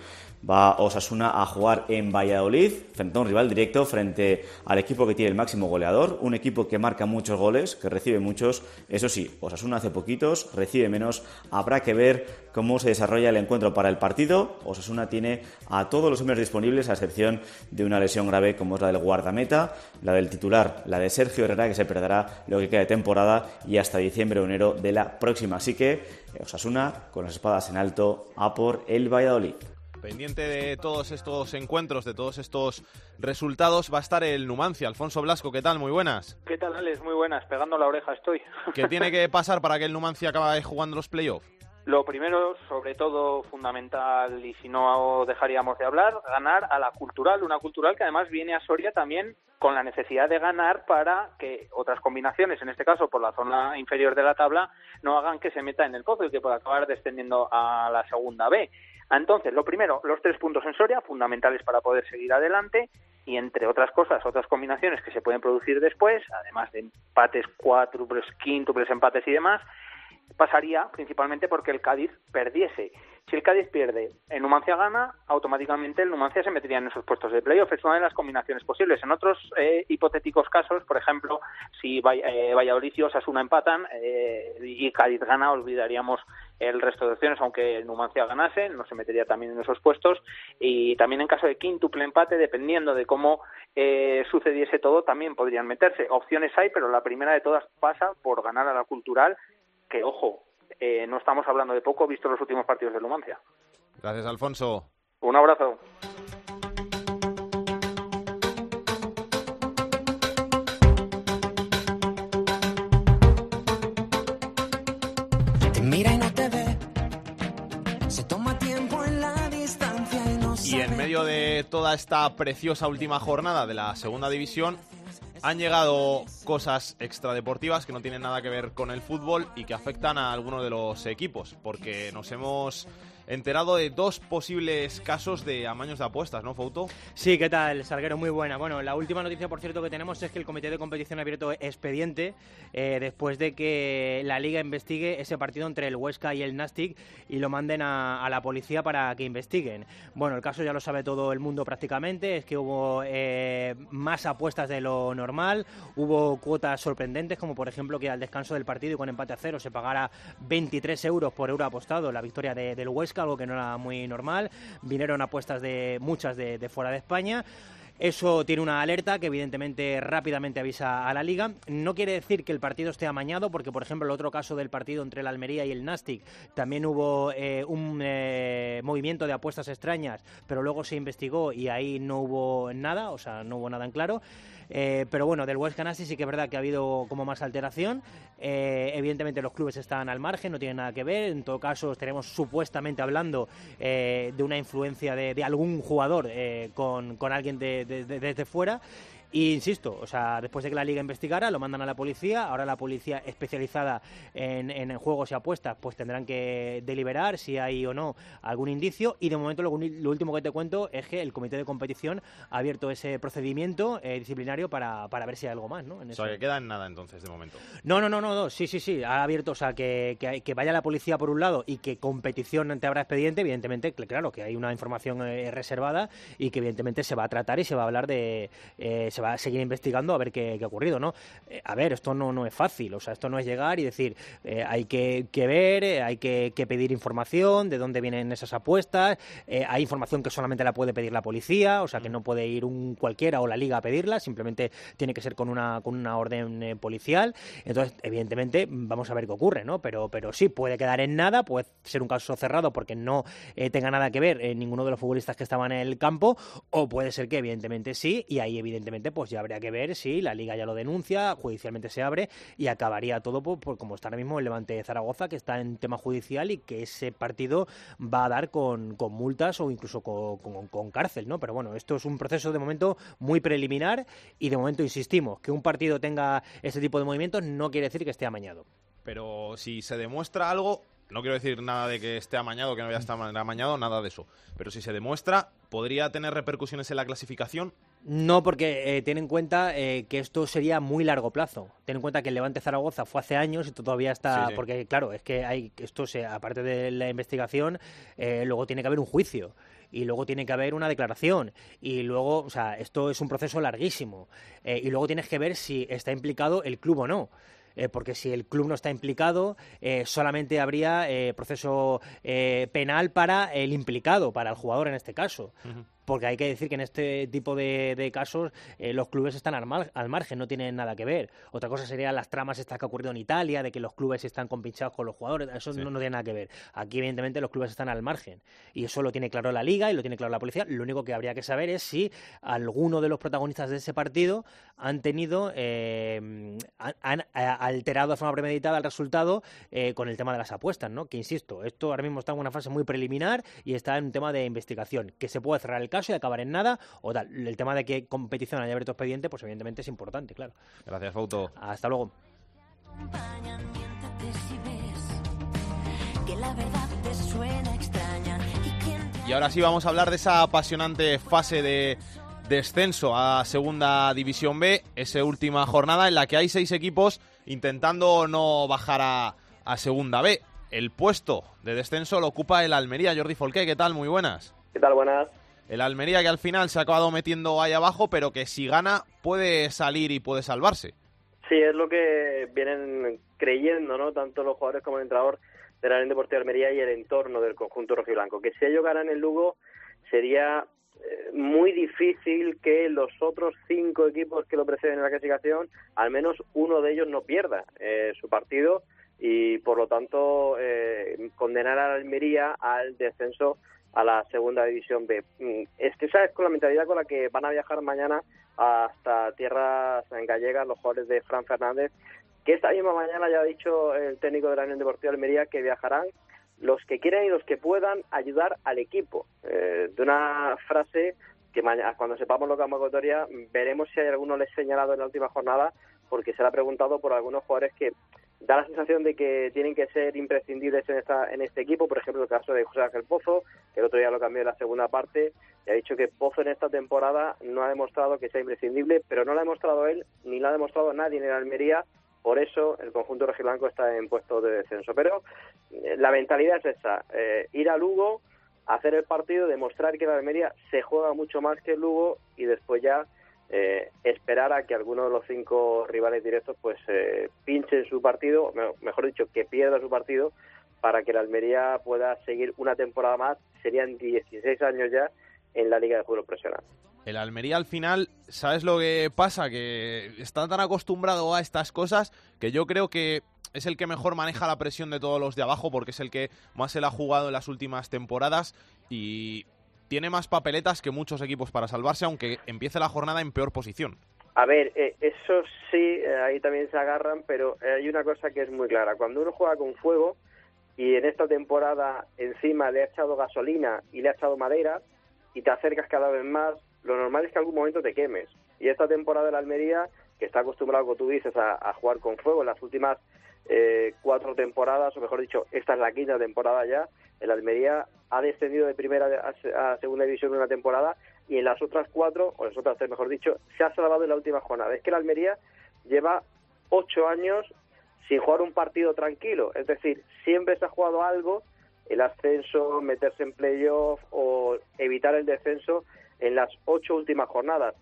va Osasuna a jugar en Valladolid frente a un rival directo, frente al equipo que tiene el máximo goleador, un equipo que marca muchos goles, que recibe muchos. Eso sí, Osasuna hace poquitos, recibe menos. Habrá que ver cómo se desarrolla el encuentro para el partido. Osasuna tiene a todos los hombres disponibles, a excepción de una lesión grave como es la del guardameta, la del titular, la de Sergio Herrera, que se perderá lo que queda de temporada y hasta diciembre o enero de la próxima. Así que Osasuna, con las espadas en alto, a por el Valladolid. Pendiente de todos estos encuentros, de todos estos resultados, va a estar el Numancia. Alfonso Blasco, ¿qué tal? Muy buenas. ¿Qué tal, Alex? Muy buenas. Pegando la oreja estoy. ¿Qué tiene que pasar para que el Numancia acabe jugando los playoffs? Lo primero, sobre todo fundamental, y si no dejaríamos de hablar, ganar a la cultural, una cultural que además viene a Soria también con la necesidad de ganar para que otras combinaciones, en este caso por la zona inferior de la tabla, no hagan que se meta en el pozo y que pueda acabar descendiendo a la segunda B. Entonces, lo primero, los tres puntos en Soria, fundamentales para poder seguir adelante, y entre otras cosas, otras combinaciones que se pueden producir después, además de empates, cuádruples, quíntuples empates y demás, pasaría principalmente porque el Cádiz perdiese. Si el Cádiz pierde, el Numancia gana, automáticamente el Numancia se metería en esos puestos de playoff. Es una de las combinaciones posibles. En otros eh, hipotéticos casos, por ejemplo, si eh, Valladolid y Osasuna empatan eh, y Cádiz gana, olvidaríamos el resto de opciones, aunque el Numancia ganase, no se metería también en esos puestos. Y también en caso de quíntuple empate, dependiendo de cómo eh, sucediese todo, también podrían meterse. Opciones hay, pero la primera de todas pasa por ganar a la cultural que, ojo, eh, no estamos hablando de poco visto los últimos partidos de Numancia. Gracias, Alfonso. Un abrazo. Y en medio de toda esta preciosa última jornada de la segunda división, han llegado cosas extradeportivas que no tienen nada que ver con el fútbol y que afectan a alguno de los equipos, porque nos hemos enterado de dos posibles casos de amaños de apuestas, ¿no, Fouto? Sí, ¿qué tal, Salguero? Muy buena. Bueno, la última noticia, por cierto, que tenemos es que el Comité de Competición ha abierto expediente eh, después de que la Liga investigue ese partido entre el Huesca y el Nastic y lo manden a, la policía para que investiguen. Bueno, el caso ya lo sabe todo el mundo prácticamente, es que hubo eh, más apuestas de lo normal, hubo cuotas sorprendentes, como por ejemplo que al descanso del partido y con empate a cero se pagara 23 euros por euro apostado la victoria de- del Huesca, algo que no era muy normal. Vinieron apuestas de muchas de, fuera de España. Eso tiene una alerta que evidentemente rápidamente avisa a la liga. No quiere decir que el partido esté amañado, porque por ejemplo el otro caso del partido entre el Almería y el Nastic también hubo eh, un eh, movimiento de apuestas extrañas, pero luego se investigó y ahí no hubo nada, o sea, no hubo nada en claro. Eh, pero bueno, del West Nastic sí que es verdad que ha habido como más alteración. Eh, evidentemente los clubes están al margen, no tienen nada que ver. En todo caso, estaremos supuestamente hablando eh, de una influencia de, algún jugador eh, con, con alguien de- de- de- desde fuera. Y insisto, o sea, después de que la liga investigara, lo mandan a la policía. Ahora la policía especializada en, en juegos y apuestas, pues tendrán que deliberar si hay o no algún indicio. Y de momento lo, lo último que te cuento es que el comité de competición ha abierto ese procedimiento eh, disciplinario para, para ver si hay algo más, ¿no? En O eso. sea, que queda en nada entonces, de momento. No, no, no, no, no, sí, sí, sí, ha abierto, o sea, que, que, que vaya la policía por un lado y que competición te habrá expediente, evidentemente, cl- claro, que hay una información eh, reservada y que evidentemente se va a tratar y se va a hablar de, eh, se va a seguir investigando a ver qué, qué ha ocurrido, ¿no? Eh, a ver, esto no, no es fácil, o sea, esto no es llegar y decir, eh, hay que, que ver, eh, hay que, que pedir información, de dónde vienen esas apuestas, hay información que solamente la puede pedir la policía, o sea, que no puede ir un cualquiera o la liga a pedirla, simplemente tiene que ser con una, con una orden policial. Entonces, evidentemente, vamos a ver qué ocurre, ¿no? Pero, pero sí, puede quedar en nada, puede ser un caso cerrado porque no tenga nada que ver ninguno de los futbolistas que estaban en el campo, o puede ser que, evidentemente, sí, y ahí, evidentemente, pues ya habría que ver si la Liga ya lo denuncia, judicialmente se abre y acabaría todo por, como está ahora mismo el Levante de Zaragoza, que está en tema judicial y que ese partido va a dar con, multas o incluso con, con, cárcel, ¿no? Pero bueno, esto es un proceso de momento muy preliminar y de momento insistimos, que un partido tenga este tipo de movimientos no quiere decir que esté amañado. Pero si se demuestra algo, no quiero decir nada de que esté amañado, que no vaya a estar amañado, nada de eso. Pero si se demuestra, ¿podría tener repercusiones en la clasificación? No, porque eh, ten en cuenta eh, que esto sería muy largo plazo. Ten en cuenta que el Levante Zaragoza fue hace años y todavía está. Porque, claro, es que hay esto, se, aparte de la investigación, eh, luego tiene que haber un juicio y luego tiene que haber una declaración y luego, o sea, esto es un proceso larguísimo y luego tienes que ver si está implicado el club o no. Eh, porque si el club no está implicado, eh, solamente habría eh, proceso penal para el implicado, para el jugador en este caso porque hay que decir que en este tipo de, casos eh, los clubes están al, margen, no tienen nada que ver. Otra cosa serían las tramas estas que ha ocurrido en Italia, de que los clubes están compinchados con los jugadores, eso no, tiene nada que ver. Aquí, evidentemente, los clubes están al margen. Y eso lo tiene claro la liga y lo tiene claro la policía. Lo único que habría que saber es si alguno de los protagonistas de ese partido han tenido, eh, han, alterado de forma premeditada el resultado eh, con el tema de las apuestas, ¿no? Que insisto, esto ahora mismo está en una fase muy preliminar y está en un tema de investigación, que se puede cerrar el caso y acabar en nada o tal. El tema de que competición haya abierto expediente, pues evidentemente es importante, claro. Gracias, Fauto. Hasta luego. Y ahora sí vamos a hablar de esa apasionante fase de descenso a Segunda División B, esa última jornada en la que hay seis equipos intentando no bajar a, a Segunda B. El puesto de descenso lo ocupa el Almería. Jordi Folqué, ¿qué tal? Muy buenas. ¿Qué tal? Buenas. El Almería que al final se ha acabado metiendo ahí abajo, pero que si gana puede salir y puede salvarse. Sí, es lo que vienen creyendo, ¿no? Tanto los jugadores como el entrenador de la Deportiva de Almería y el entorno del conjunto rojiblanco. Que si ellos ganan el Lugo sería eh, muy difícil que los otros cinco equipos que lo preceden en la clasificación, al menos uno de ellos no pierda eh, su partido y por lo tanto eh, condenar a la Almería al descenso a la segunda división B. Es que esa es con la mentalidad con la que van a viajar mañana hasta tierras gallegas los jugadores de Fran Fernández, que esta misma mañana ya ha dicho el técnico de la Unión Deportiva de Almería que viajarán los que quieran y los que puedan ayudar al equipo. Eh, de una frase que mañana, cuando sepamos lo que veremos si hay alguno les señalado en la última jornada porque se le ha preguntado por algunos jugadores que da la sensación de que tienen que ser imprescindibles en, esta, en este equipo, por ejemplo el caso de José Ángel Pozo, que el otro día lo cambió en la segunda parte, y ha dicho que Pozo en esta temporada no ha demostrado que sea imprescindible, pero no lo ha demostrado él, ni lo ha demostrado nadie en Almería, por eso el conjunto rojiblanco está en puesto de descenso. Pero eh, la mentalidad es esa, eh, ir a Lugo, hacer el partido, demostrar que la Almería se juega mucho más que el Lugo y después ya eh, esperar a que alguno de los cinco rivales directos pues eh, pinche su partido, mejor dicho, que pierda su partido para que la Almería pueda seguir una temporada más, serían 16 años ya en la Liga de Fútbol Profesional. El Almería al final, ¿sabes lo que pasa? Que está tan acostumbrado a estas cosas que yo creo que es el que mejor maneja la presión de todos los de abajo porque es el que más se la ha jugado en las últimas temporadas y tiene más papeletas que muchos equipos para salvarse, aunque empiece la jornada en peor posición. A ver, eh, eso sí, eh, ahí también se agarran, pero hay una cosa que es muy clara. Cuando uno juega con fuego y en esta temporada encima le ha echado gasolina y le ha echado madera y te acercas cada vez más, lo normal es que algún momento te quemes. Y esta temporada de la Almería, que está acostumbrado, como tú dices, a, jugar con fuego en las últimas eh, cuatro temporadas, o mejor dicho, esta es la quinta temporada ya, el Almería ha descendido de primera a, segunda división una temporada y en las otras cuatro, o en las otras tres mejor dicho, se ha salvado en la última jornada. Es que el Almería lleva ocho años sin jugar un partido tranquilo, es decir, siempre se ha jugado algo, el ascenso, meterse en playoff o evitar el descenso en las ocho últimas jornadas.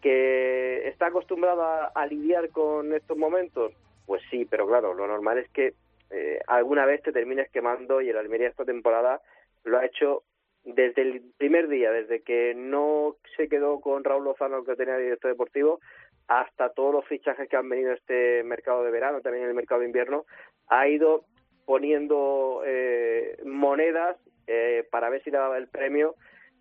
¿Que está acostumbrado a lidiar con estos momentos? Pues sí, pero claro, lo normal es que eh, alguna vez te termines quemando y el Almería esta temporada lo ha hecho desde el primer día, desde que no se quedó con Raúl Lozano, que tenía director deportivo, hasta todos los fichajes que han venido este mercado de verano, también en el mercado de invierno, ha ido poniendo eh, monedas eh, para ver si le daba el premio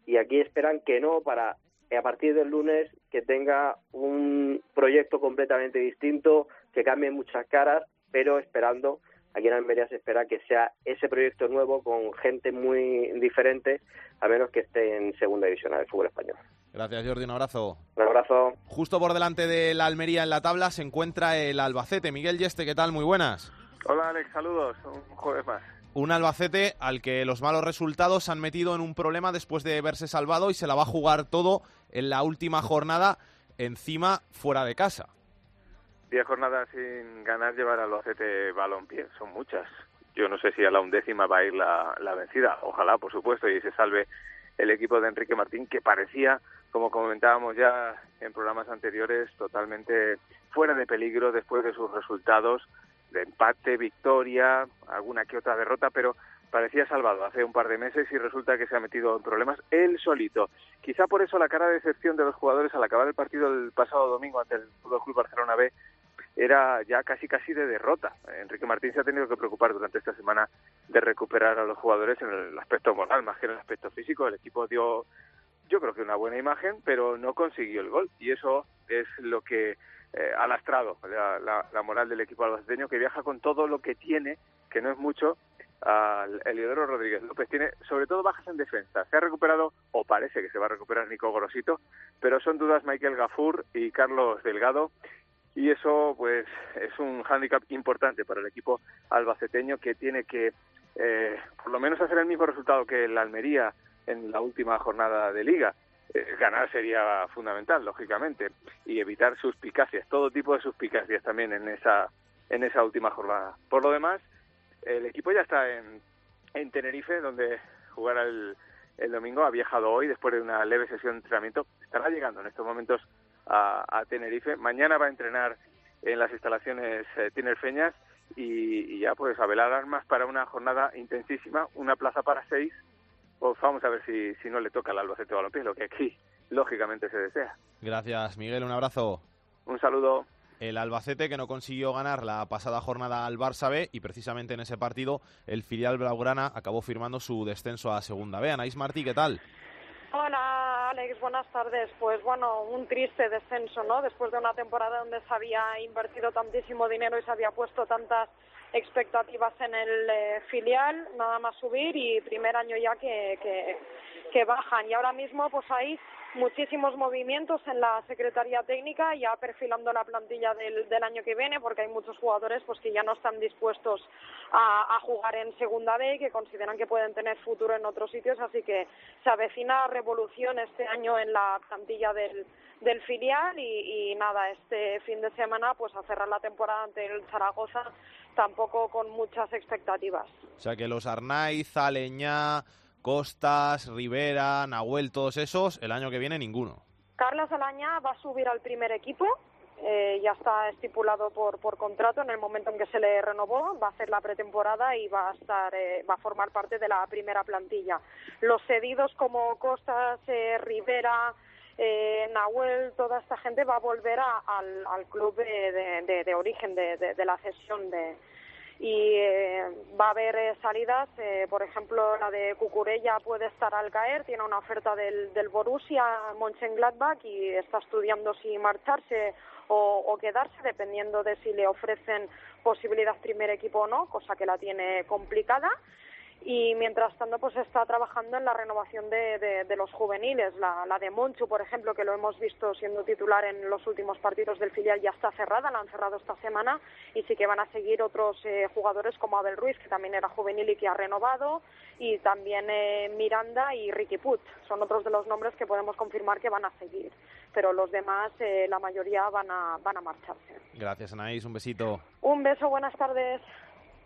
y aquí esperan que no, para a partir del lunes que tenga un proyecto completamente distinto, que cambie muchas caras, pero esperando, aquí en Almería se espera que sea ese proyecto nuevo con gente muy diferente, a menos que esté en segunda división del fútbol español. Gracias, Jordi. Un abrazo. Un abrazo. Justo por delante de la Almería en la tabla se encuentra el Albacete. Miguel Yeste, ¿qué tal? Muy buenas. Hola, Alex. Saludos. Un jueves más. Un Albacete al que los malos resultados han metido en un problema después de verse salvado y se la va a jugar todo en la última jornada, encima fuera de casa. Diez jornadas sin ganar llevar al Albacete balón-pie. Son muchas. Yo no sé si a la undécima va a ir la, la vencida. Ojalá, por supuesto, y se salve el equipo de Enrique Martín, que parecía, como comentábamos ya en programas anteriores, totalmente fuera de peligro después de sus resultados de empate, victoria, alguna que otra derrota, pero parecía salvado hace un par de meses y resulta que se ha metido en problemas él solito. Quizá por eso la cara de decepción de los jugadores al acabar el partido el pasado domingo ante el Fútbol Club Barcelona B era ya casi casi de derrota. Enrique Martín se ha tenido que preocupar durante esta semana de recuperar a los jugadores en el aspecto moral más que en el aspecto físico. El equipo dio, yo creo que una buena imagen, pero no consiguió el gol y eso es lo que eh, ha lastrado la, moral del equipo albaceteño que viaja con todo lo que tiene, que no es mucho, al Eliodoro Rodríguez López. Tiene sobre todo bajas en defensa. Se ha recuperado, o parece que se va a recuperar Nico Gorosito, pero son dudas Michael Gafur y Carlos Delgado y eso pues es un hándicap importante para el equipo albaceteño que tiene que eh, por lo menos hacer el mismo resultado que el Almería en la última jornada de liga. Eh, ganar sería fundamental, lógicamente, y evitar suspicacias, todo tipo de suspicacias también en esa, en esa última jornada. Por lo demás, el equipo ya está en, en Tenerife, donde jugará el, el domingo. Ha viajado hoy después de una leve sesión de entrenamiento. Estará llegando en estos momentos a, Tenerife. Mañana va a entrenar en las instalaciones eh, tinerfeñas y, ya pues a velar armas para una jornada intensísima, una plaza para seis. Pues vamos a ver si, si no le toca al Albacete Balompié, lo que aquí lógicamente se desea. Gracias, Miguel. Un abrazo. Un saludo. El Albacete que no consiguió ganar la pasada jornada al Barça B y precisamente en ese partido el filial Blaugrana acabó firmando su descenso a Segunda B. Anaís Martí, ¿qué tal? Hola Alex, buenas tardes. Pues bueno, un triste descenso, ¿no? Después de una temporada donde se había invertido tantísimo dinero y se había puesto tantas expectativas en el eh, filial, nada más subir y primer año ya que, que, que bajan. Y ahora mismo pues hay muchísimos movimientos en la Secretaría Técnica, ya perfilando la plantilla del, del, año que viene, porque hay muchos jugadores pues que ya no están dispuestos a, a, jugar en Segunda B, que consideran que pueden tener futuro en otros sitios, así que se avecina revolución este año en la plantilla del, del filial y, y nada, este fin de semana pues a cerrar la temporada ante el Zaragoza tampoco con muchas expectativas. O sea que los Arnaiz, Aleñá, Costas, Rivera, Nahuel, todos esos, el año que viene ninguno. Carlos Alaña va a subir al primer equipo, eh, ya está estipulado por, por contrato en el momento en que se le renovó, va a hacer la pretemporada y va a estar, eh, va a formar parte de la primera plantilla. Los cedidos como Costas, eh, Rivera, eh, Nahuel, toda esta gente va a volver a, al, al, club de, de, origen de, de, la cesión de, y eh, va a haber eh, salidas, eh, por ejemplo la de Cucurella puede estar al caer, tiene una oferta del, del Borussia Mönchengladbach y está estudiando si marcharse o, o, quedarse dependiendo de si le ofrecen posibilidad primer equipo o no, cosa que la tiene complicada y mientras tanto pues está trabajando en la renovación de, de, de los juveniles. La, la, de Monchu por ejemplo que lo hemos visto siendo titular en los últimos partidos del filial ya está cerrada la han cerrado esta semana y sí que van a seguir otros eh, jugadores como Abel Ruiz que también era juvenil y que ha renovado y también eh, Miranda y Ricky Put son otros de los nombres que podemos confirmar que van a seguir pero los demás eh, la mayoría van a van a marcharse. Gracias Anaís. Un besito. Un beso buenas tardes.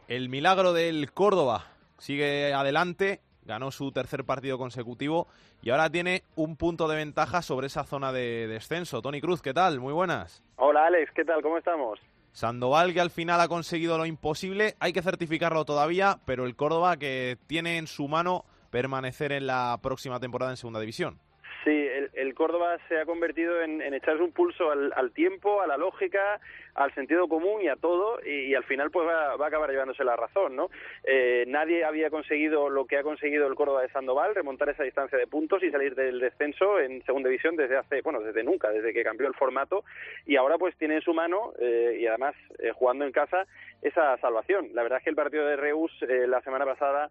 El milagro del Córdoba sigue adelante, ganó su tercer partido consecutivo y ahora tiene un punto de ventaja sobre esa zona de descenso. Tony Cruz, ¿qué tal? Muy buenas. Hola Alex, ¿qué tal? ¿Cómo estamos? Sandoval que al final ha conseguido lo imposible, hay que certificarlo todavía, pero el Córdoba que tiene en su mano permanecer en la próxima temporada en Segunda División. Sí, el, el, Córdoba se ha convertido en, en echarse un pulso al, al, tiempo, a la lógica, al sentido común y a todo, y, al final pues va, a acabar llevándose la razón, ¿no? Eh, nadie había conseguido lo que ha conseguido el Córdoba de Sandoval, remontar esa distancia de puntos y salir del descenso en segunda división desde hace, bueno, desde nunca, desde que cambió el formato, y ahora pues tiene en su mano, eh, y además eh, jugando en casa, esa salvación. La verdad es que el partido de Reus eh, la semana pasada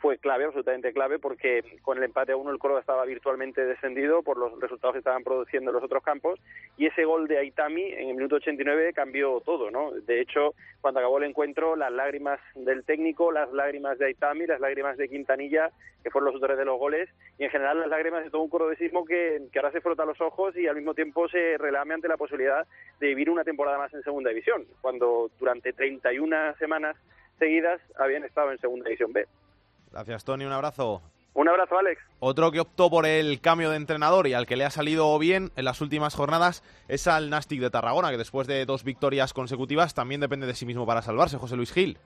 fue clave, absolutamente clave, porque con el empate a uno el Córdoba estaba virtualmente descendido por los resultados que estaban produciendo en los otros campos y ese gol de Aitami en el minuto 89 cambió todo, ¿no? De hecho, cuando acabó el encuentro, las lágrimas del técnico, las lágrimas de Aitami, las lágrimas de Quintanilla, que fueron los autores de los goles, y en general las lágrimas de todo un cordobesismo que, que ahora se frota los ojos y al mismo tiempo se relame ante la posibilidad de vivir una temporada más en segunda división, cuando durante 31 semanas seguidas habían estado en segunda división B. Gracias, Tony. Un abrazo. Un abrazo, Alex. Otro que optó por el cambio de entrenador y al que le ha salido bien en las últimas jornadas es al Nastic de Tarragona, que después de dos victorias consecutivas también depende de sí mismo para salvarse. José Luis Gil.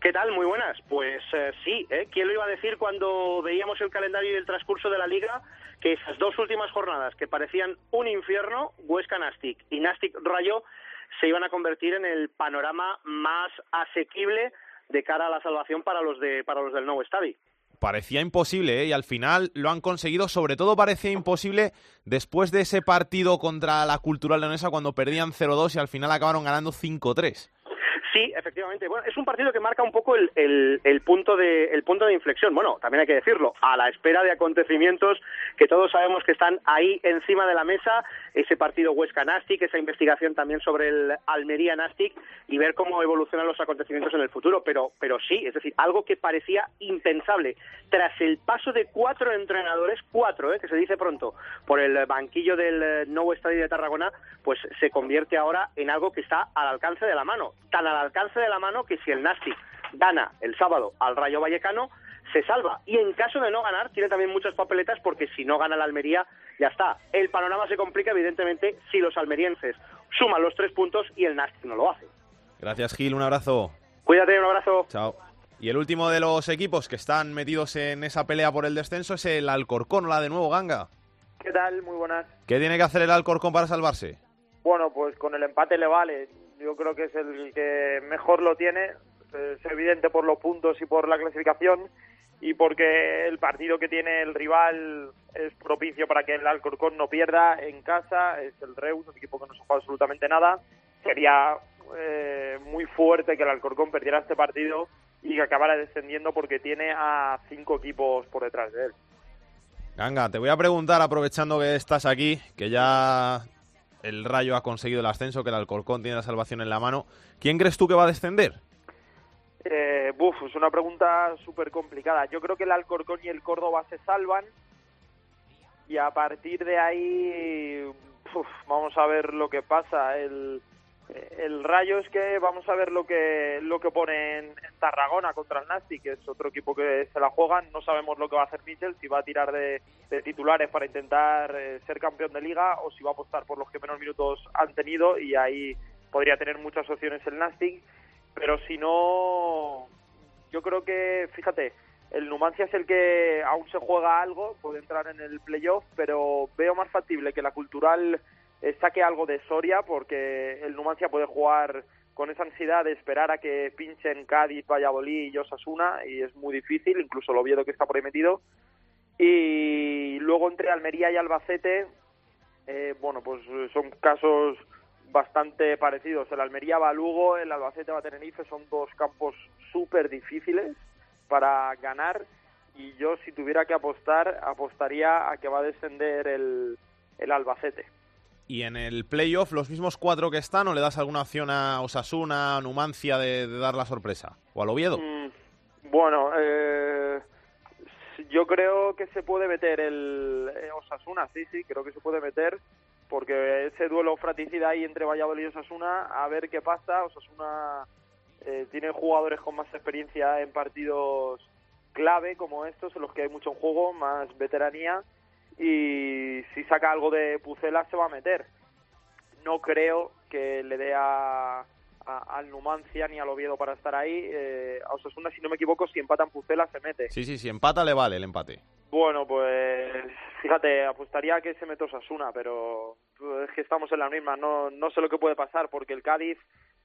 ¿Qué tal? Muy buenas. Pues eh, sí, ¿eh? ¿quién lo iba a decir cuando veíamos el calendario y el transcurso de la liga? Que esas dos últimas jornadas que parecían un infierno, Huesca Nastic y Nastic Rayo, se iban a convertir en el panorama más asequible de cara a la salvación para los de para los del nuevo estadio. Parecía imposible ¿eh? y al final lo han conseguido. Sobre todo parecía imposible después de ese partido contra la Cultural Leonesa cuando perdían 0-2 y al final acabaron ganando 5-3. Sí, efectivamente. Bueno, es un partido que marca un poco el, punto de, el punto de inflexión. Bueno, también hay que decirlo, a la espera de acontecimientos que todos sabemos que están ahí encima de la mesa, ese partido Huesca-Nastic, esa investigación también sobre el Almería-Nastic y ver cómo evolucionan los acontecimientos en el futuro. Pero, pero sí, es decir, algo que parecía impensable. Tras el paso de cuatro entrenadores, cuatro, ¿eh? que se dice pronto, por el banquillo del nuevo estadio de Tarragona, pues se convierte ahora en algo que está al alcance de la mano. Al alcance de la mano que si el Nastic gana el sábado al Rayo Vallecano, se salva. Y en caso de no ganar, tiene también muchas papeletas porque si no gana la Almería, ya está. El panorama se complica, evidentemente, si los almerienses suman los tres puntos y el Nastic no lo hace. Gracias, Gil. Un abrazo. Cuídate, un abrazo. Chao. Y el último de los equipos que están metidos en esa pelea por el descenso es el Alcorcón, la de nuevo Ganga. ¿Qué tal? Muy buenas. ¿Qué tiene que hacer el Alcorcón para salvarse? Bueno, pues con el empate le vale yo creo que es el que mejor lo tiene, es evidente por los puntos y por la clasificación y porque el partido que tiene el rival es propicio para que el Alcorcón no pierda en casa, es el Reus, un equipo que no se juega absolutamente nada, sería eh, muy fuerte que el Alcorcón perdiera este partido y que acabara descendiendo porque tiene a cinco equipos por detrás de él. Ganga, te voy a preguntar, aprovechando que estás aquí, que ya el Rayo ha conseguido el ascenso, que el Alcorcón tiene la salvación en la mano. ¿Quién crees tú que va a descender? Eh, buf, es una pregunta súper complicada. Yo creo que el Alcorcón y el Córdoba se salvan y a partir de ahí vamos a ver lo que pasa. El, el Rayo es que vamos a ver lo que lo que pone en, Tarragona contra el Nasti, que es otro equipo que se la juegan. No sabemos lo que va a hacer Michel, si va a tirar de, titulares para intentar eh, ser campeón de liga o si va a apostar por los que menos minutos han tenido y ahí podría tener muchas opciones el Nastic. Pero si no, yo creo que, fíjate, el Numancia es el que aún se juega algo, puede entrar en el playoff, pero veo más factible que la Cultural saque algo de Soria porque el Numancia puede jugar con esa ansiedad de esperar a que pinchen Cádiz, Valladolid y Osasuna y es muy difícil, incluso lo Oviedo que está por. Y luego entre Almería y Albacete, eh, bueno, pues son casos bastante parecidos. El Almería va a Lugo, el Albacete va a Tenerife, son dos campos súper difíciles para ganar y yo si tuviera que apostar, apostaría a que va a descender el, el Albacete. ¿Y en el playoff los mismos cuatro que están o le das alguna opción a Osasuna, a Numancia de, de, dar la sorpresa? ¿O al Oviedo? Mm, bueno, eh, yo creo que se puede meter el eh, Osasuna, sí, sí, creo que se puede meter porque ese duelo fratricida ahí entre Valladolid y Osasuna, a ver qué pasa. Osasuna eh, tiene jugadores con más experiencia en partidos clave como estos, en los que hay mucho en juego, más veteranía y si saca algo de Pucela se va a meter. No creo que le dé a, a, al Numancia ni al Oviedo para estar ahí. Eh, a Osasuna, si no me equivoco, si empatan Pucela se mete. Sí, sí, si empata le vale el empate. Bueno, pues fíjate, apostaría a que se mete Osasuna, pero es que estamos en la misma. No, no sé lo que puede pasar porque el Cádiz,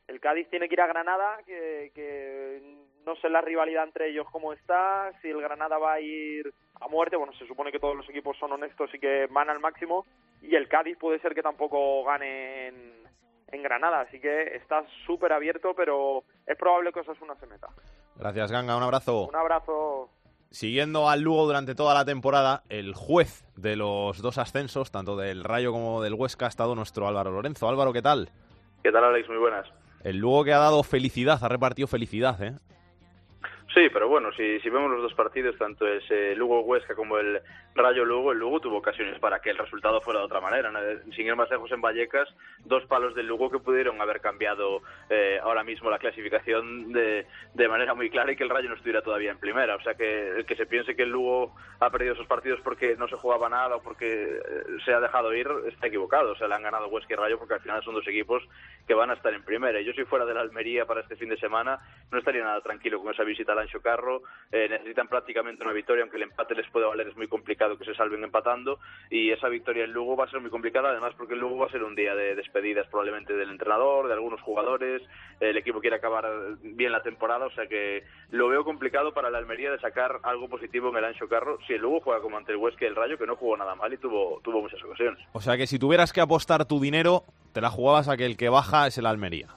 el Cádiz tiene que ir a Granada, que, que no sé la rivalidad entre ellos cómo está, si el Granada va a ir a muerte, bueno, se supone que todos los equipos son honestos y que van al máximo, y el Cádiz puede ser que tampoco gane en, en Granada, así que está súper abierto, pero es probable que Osasuna se meta. Gracias, Ganga, un abrazo. Un abrazo. Siguiendo al Lugo durante toda la temporada, el juez de los dos ascensos, tanto del Rayo como del Huesca, ha estado nuestro Álvaro Lorenzo. Álvaro, ¿qué tal? ¿Qué tal, Alex? Muy buenas. El Lugo que ha dado felicidad, ha repartido felicidad, ¿eh? Sí, pero bueno, si, si vemos los dos partidos, tanto ese Lugo-Huesca como el Rayo-Lugo, el Lugo tuvo ocasiones para que el resultado fuera de otra manera. Sin ir más lejos en Vallecas, dos palos del Lugo que pudieron haber cambiado eh, ahora mismo la clasificación de, de manera muy clara y que el Rayo no estuviera todavía en primera. O sea que el que se piense que el Lugo ha perdido esos partidos porque no se jugaba nada o porque eh, se ha dejado ir, está equivocado. O sea, le han ganado Huesca y Rayo porque al final son dos equipos que van a estar en primera. Yo si fuera de la Almería para este fin de semana, no estaría nada tranquilo con esa visita al Ancho Carro. Eh, necesitan prácticamente una victoria, aunque el empate les puede valer, es muy complicado que se salven empatando. Y esa victoria en Lugo va a ser muy complicada, además porque el Lugo va a ser un día de despedidas probablemente del entrenador, de algunos jugadores. El equipo quiere acabar bien la temporada, o sea que lo veo complicado para la Almería de sacar algo positivo en el Ancho Carro. Si el Lugo juega como ante el Huesca el Rayo, que no jugó nada mal y tuvo, tuvo muchas ocasiones. O sea que si tuvieras que apostar tu dinero, te la jugabas a que el que baja es el Almería.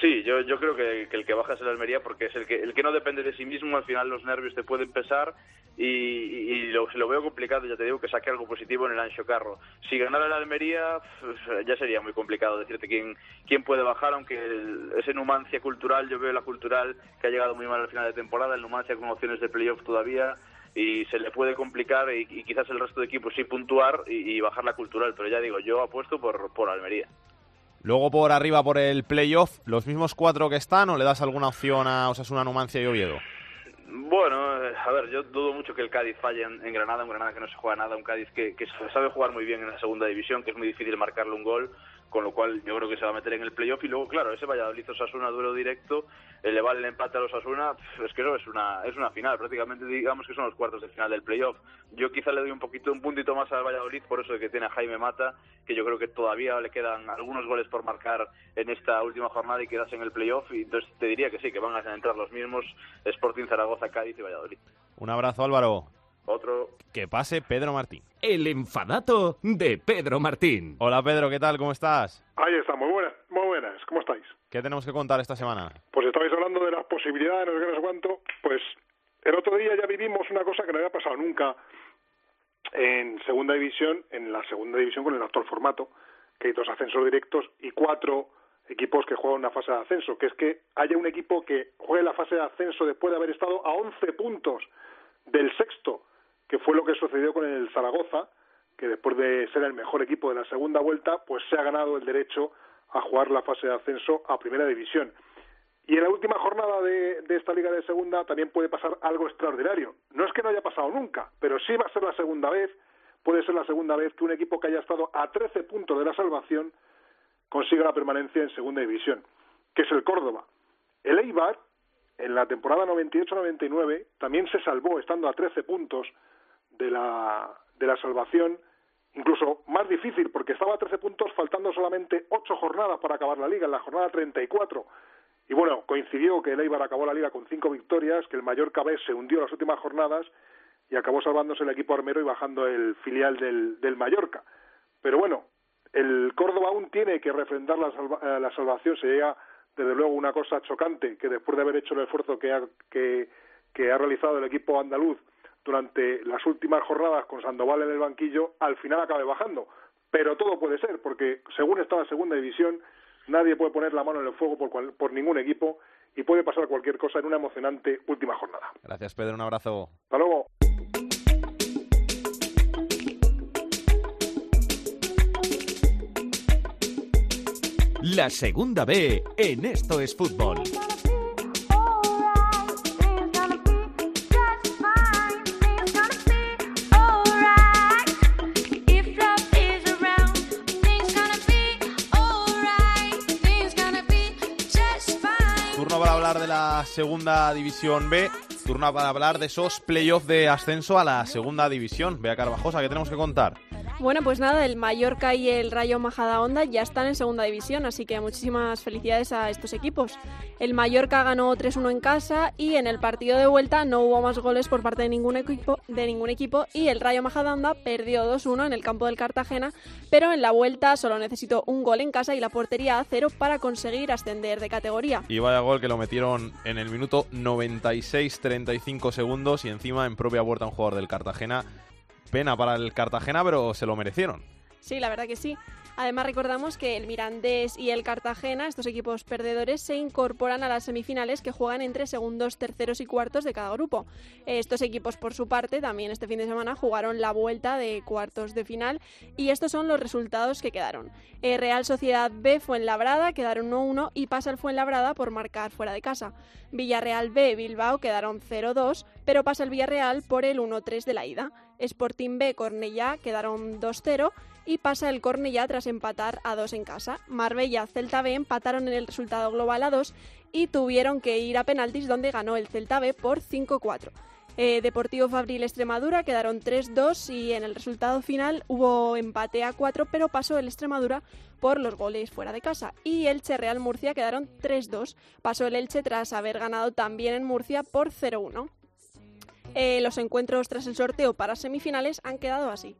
Sí, yo, yo creo que, el que baja es el Almería porque es el que, el que no depende de sí mismo, al final los nervios te pueden pesar y, y lo, lo veo complicado, ya te digo, que saque algo positivo en el Ancho Carro. Si ganara el Almería, ya sería muy complicado decirte quién, quién puede bajar, aunque el, ese Numancia cultural, yo veo la cultural que ha llegado muy mal al final de temporada, el Numancia con opciones de playoff todavía y se le puede complicar y, y quizás el resto de equipos sí puntuar y, y, bajar la cultural, pero ya digo, yo apuesto por, por Almería. Luego por arriba, por el playoff, ¿los mismos cuatro que están o le das alguna opción a Osasuna, Numancia y Oviedo? Bueno, eh, a ver, yo dudo mucho que el Cádiz falle en, Granada, un Granada que no se juega nada, un Cádiz que, que sabe jugar muy bien en la segunda división, que es muy difícil marcarle un gol, con lo cual yo creo que se va a meter en el playoff y luego, claro, ese Valladolid Osasuna duelo directo, eh, le vale el empate a los Osasuna, es que eso es una, es una final, prácticamente digamos que son los cuartos de final del playoff. Yo quizá le doy un poquito, un puntito más al Valladolid por eso de que tiene a Jaime Mata, que yo creo que todavía le quedan algunos goles por marcar en esta última jornada y quedarse en el playoff, y entonces te diría que sí, que van a entrar los mismos Sporting Zaragoza, Cádiz y Valladolid. Un abrazo Álvaro. Otro. Que pase Pedro Martín. El enfadato de Pedro Martín. Hola Pedro, ¿qué tal? ¿Cómo estás? Ahí está, muy buenas, muy buenas. ¿Cómo estáis? ¿Qué tenemos que contar esta semana? Pues estabais hablando de las posibilidades, no sé qué, no sé cuánto. Pues el otro día ya vivimos una cosa que no había pasado nunca en segunda división, en la segunda división con el actual formato, que hay dos ascensos directos y cuatro equipos que juegan una fase de ascenso, que es que haya un equipo que juegue la fase de ascenso después de haber estado a 11 puntos del sexto, que fue lo que sucedió con el Zaragoza, que después de ser el mejor equipo de la segunda vuelta, pues se ha ganado el derecho a jugar la fase de ascenso a primera división. Y en la última jornada de, esta liga de segunda también puede pasar algo extraordinario. No es que no haya pasado nunca, pero sí va a ser la segunda vez, puede ser la segunda vez que un equipo que haya estado a 13 puntos de la salvación consiga la permanencia en segunda división, que es el Córdoba. El Eibar, en la temporada 98-99, también se salvó estando a 13 puntos de la, de la salvación, incluso más difícil, porque estaba a 13 puntos faltando solamente 8 jornadas para acabar la liga, en la jornada 34. Y bueno, coincidió que el Eibar acabó la liga con 5 victorias, que el Mallorca B se hundió las últimas jornadas y acabó salvándose el equipo armero y bajando el filial del, del Mallorca. Pero bueno, el Córdoba aún tiene que refrendar la, salva, la salvación, se llega desde luego una cosa chocante, que después de haber hecho el esfuerzo que ha, que, que ha realizado el equipo andaluz durante las últimas jornadas con Sandoval en el banquillo, al final acabe bajando. Pero todo puede ser, porque según está la segunda división, nadie puede poner la mano en el fuego por, cual, por ningún equipo y puede pasar cualquier cosa en una emocionante última jornada. Gracias, Pedro. Un abrazo. Hasta luego. La segunda B en Esto es Fútbol. La segunda división B. Turno para hablar de esos playoffs de ascenso a la segunda división. Vea Carvajosa, ¿qué tenemos que contar? Bueno, pues nada, el Mallorca y el Rayo Majadahonda ya están en segunda división, así que muchísimas felicidades a estos equipos. El Mallorca ganó 3-1 en casa y en el partido de vuelta no hubo más goles por parte de ningún equipo, de ningún equipo y el Rayo Majadahonda perdió 2-1 en el campo del Cartagena, pero en la vuelta solo necesitó un gol en casa y la portería a cero para conseguir ascender de categoría. Y vaya gol que lo metieron en el minuto 96-35 segundos y encima en propia puerta un jugador del Cartagena Pena para el Cartagena, pero se lo merecieron. Sí, la verdad que sí. Además recordamos que el Mirandés y el Cartagena, estos equipos perdedores, se incorporan a las semifinales que juegan entre segundos, terceros y cuartos de cada grupo. Estos equipos, por su parte, también este fin de semana jugaron la vuelta de cuartos de final y estos son los resultados que quedaron. Eh, Real Sociedad B Fuenlabrada quedaron 1-1 y pasa el Fuenlabrada por marcar fuera de casa. Villarreal B Bilbao quedaron 0-2, pero pasa el Villarreal por el 1-3 de la ida. Sporting B Cornellá quedaron 2-0 y pasa el Cornellá tras empatar a 2 en casa. Marbella Celta B empataron en el resultado global a 2 y tuvieron que ir a penaltis donde ganó el Celta B por 5-4. Eh, Deportivo Fabril Extremadura quedaron 3-2 y en el resultado final hubo empate a 4, pero pasó el Extremadura por los goles fuera de casa. Y Elche Real Murcia quedaron 3-2. Pasó el Elche tras haber ganado también en Murcia por 0-1. Eh, los encuentros tras el sorteo para semifinales han quedado así.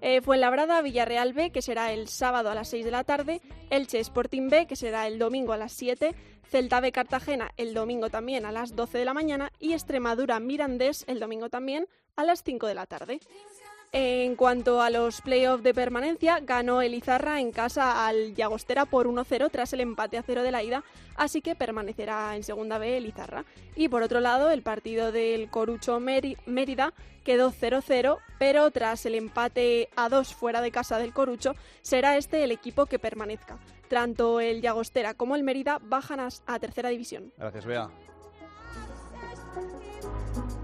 Eh, Fuenlabrada Villarreal B, que será el sábado a las 6 de la tarde, Elche Sporting B, que será el domingo a las 7, Celta B Cartagena el domingo también a las 12 de la mañana y Extremadura Mirandés el domingo también a las 5 de la tarde. En cuanto a los playoffs de permanencia, ganó Elizarra en casa al Llagostera por 1-0 tras el empate a cero de la ida, así que permanecerá en segunda B Elizarra. Y por otro lado, el partido del Corucho Mérida quedó 0-0, pero tras el empate a 2 fuera de casa del Corucho, será este el equipo que permanezca. Tanto el Llagostera como el Mérida bajan a tercera división. Gracias, Bea.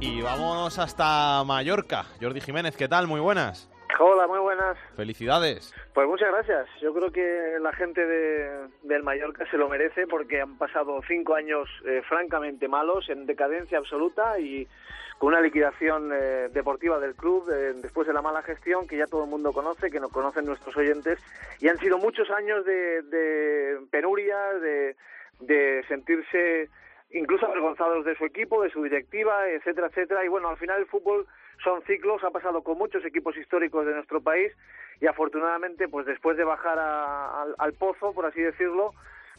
Y vamos hasta Mallorca. Jordi Jiménez, ¿qué tal? Muy buenas. Hola, muy buenas. Felicidades. Pues muchas gracias. Yo creo que la gente de, del Mallorca se lo merece porque han pasado cinco años eh, francamente malos, en decadencia absoluta y con una liquidación eh, deportiva del club eh, después de la mala gestión que ya todo el mundo conoce, que nos conocen nuestros oyentes. Y han sido muchos años de, de penuria, de, de sentirse incluso avergonzados de su equipo, de su directiva, etcétera, etcétera. Y bueno, al final el fútbol son ciclos, ha pasado con muchos equipos históricos de nuestro país y afortunadamente, pues después de bajar al pozo, por así decirlo,